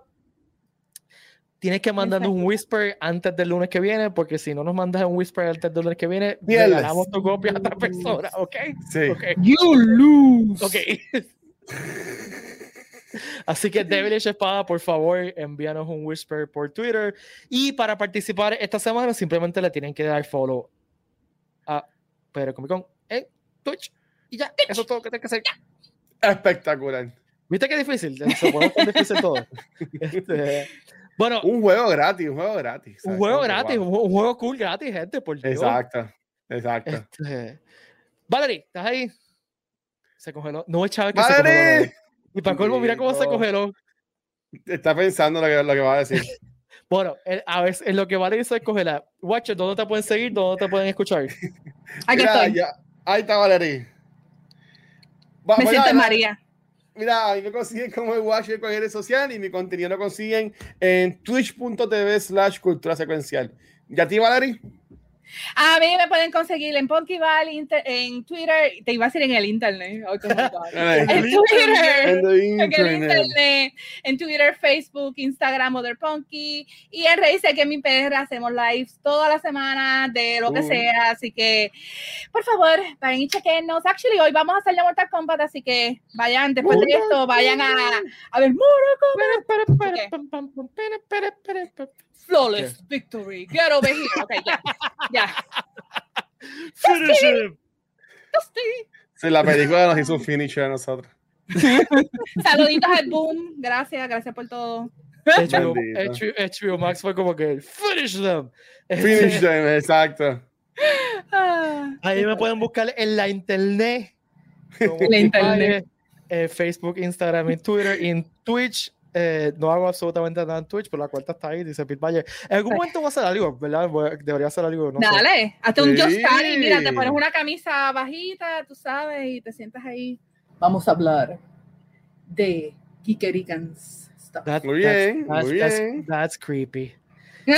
Tienes que mandarnos un whisper antes del lunes que viene, porque si no nos mandas un whisper antes del lunes que viene, Viernes. regalamos tu copia a otra persona, ¿ok? Sí. Ok. You lose. Ok. Así que Devilish Espada, por favor, envíanos un whisper por Twitter. Y para participar esta semana, simplemente le tienen que dar follow a Pedro Comic Con en Twitch. Y ya, eso es todo lo que tienen que hacer. Espectacular. ¿Viste qué difícil? Se tan difícil todo. Este, bueno, Un juego gratis, un juego gratis. un ¿sabes? juego Como que, gratis, wow. un, un juego cool gratis, gente, por Dios. Exacto, exacto. Este, Valerie, ¿estás ahí? Se congeló. No, chaval, que se ¡Valerie! congeló. Y para colmo, mira cómo se congeló. Está pensando lo que, lo que va a decir. Bueno, el- a ver, en lo que Valerie se congela. Watcher, ¿dónde te pueden seguir? ¿Dónde te pueden escuchar? Aquí Mira, estoy. ya- ahí está Valerie. Va- Me voy siento María. Mira, a mí me consiguen como el Watcher en cualquier red social y mi contenido lo consiguen en twitch.tv slash cultura secuencial. ¿Y a ti, Valerie? A mí me pueden conseguir en inter- en Twitter, te iba a decir en el internet. Oh. En en Twitter. el En el internet. internet, en Twitter, Facebook, Instagram, Mother Punky y en Reise que mi perra hacemos lives toda la semana de lo que Uh. sea, así que por favor vayan y chequennos. Actually hoy vamos a hacer la Mortal Kombat, así que vayan después de esto, vayan a, a ver Mortal Kombat. Flawless victory. Get over here. Ok, ya. Ya. Finish him. Dusty. Sí, la película nos hizo un finish a nosotros. Saluditos al boom. Gracias, gracias por todo. HBO, HBO, Max fue como que finish them. Finish them, exacto. Ah. Ahí me pueden buscar en la internet. La internet. Eh, Facebook, Instagram y Twitter y en Twitch. Eh, no hago absolutamente nada en Twitch, pero la cuenta está ahí, dice Pete Valle. En algún momento voy a hacer algo, ¿verdad? Debería hacer algo. No Dale, hazte un Just Party, mira, te pones una camisa bajita, tú sabes, y te sientas ahí. Vamos a hablar de Kikerikans stuff. muy bien, that's, muy bien. That's, creepy. y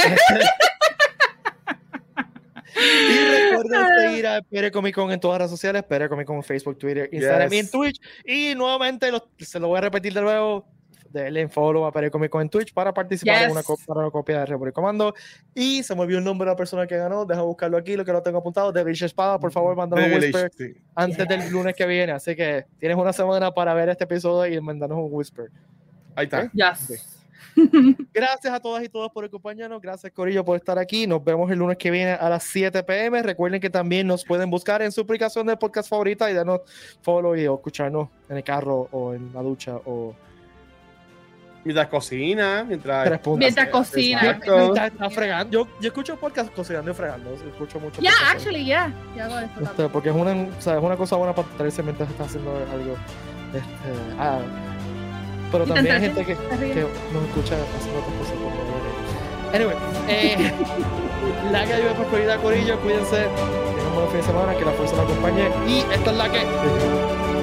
recuerden seguir a Pere Comic Con en todas las redes sociales, Pere Comic Con en Facebook, Twitter, Instagram y en Twitch. Y nuevamente, se lo voy a repetir de nuevo, denle en follow a Con en Twitch para participar en una, para una copia de Republic Comando. Y se me olvidó el nombre de la persona que ganó, deja buscarlo aquí, lo que lo tengo apuntado, de Rich Espada, por favor, mándame un whisper antes del lunes que viene. Así que tienes una semana para ver este episodio y mandarnos un whisper. Ahí está. Gracias a todas y todos por acompañarnos. Gracias, Corillo, por estar aquí. Nos vemos el lunes que viene a las 7 pm. Recuerden que también nos pueden buscar en su aplicación de podcast favorita y darnos follow y o escucharnos en el carro o en la ducha o mientras cocina, mientras, mientras cocina. Está, fregando. Yo, yo escucho podcast cocinando y fregando. Escucho mucho. Ya, yeah, actually, ya. Yeah. hago eso este, porque es una, o sea, es una cosa buena para traerse mientras está haciendo algo. Este, ah, pero también hay gente que, que nos escucha haciendo otras cosas como Anyway, eh, la que ayuda por prosperidad, Corillo, cuídense. Tengan un buen fin de semana, que la fuerza la acompañe. Y esta es la que.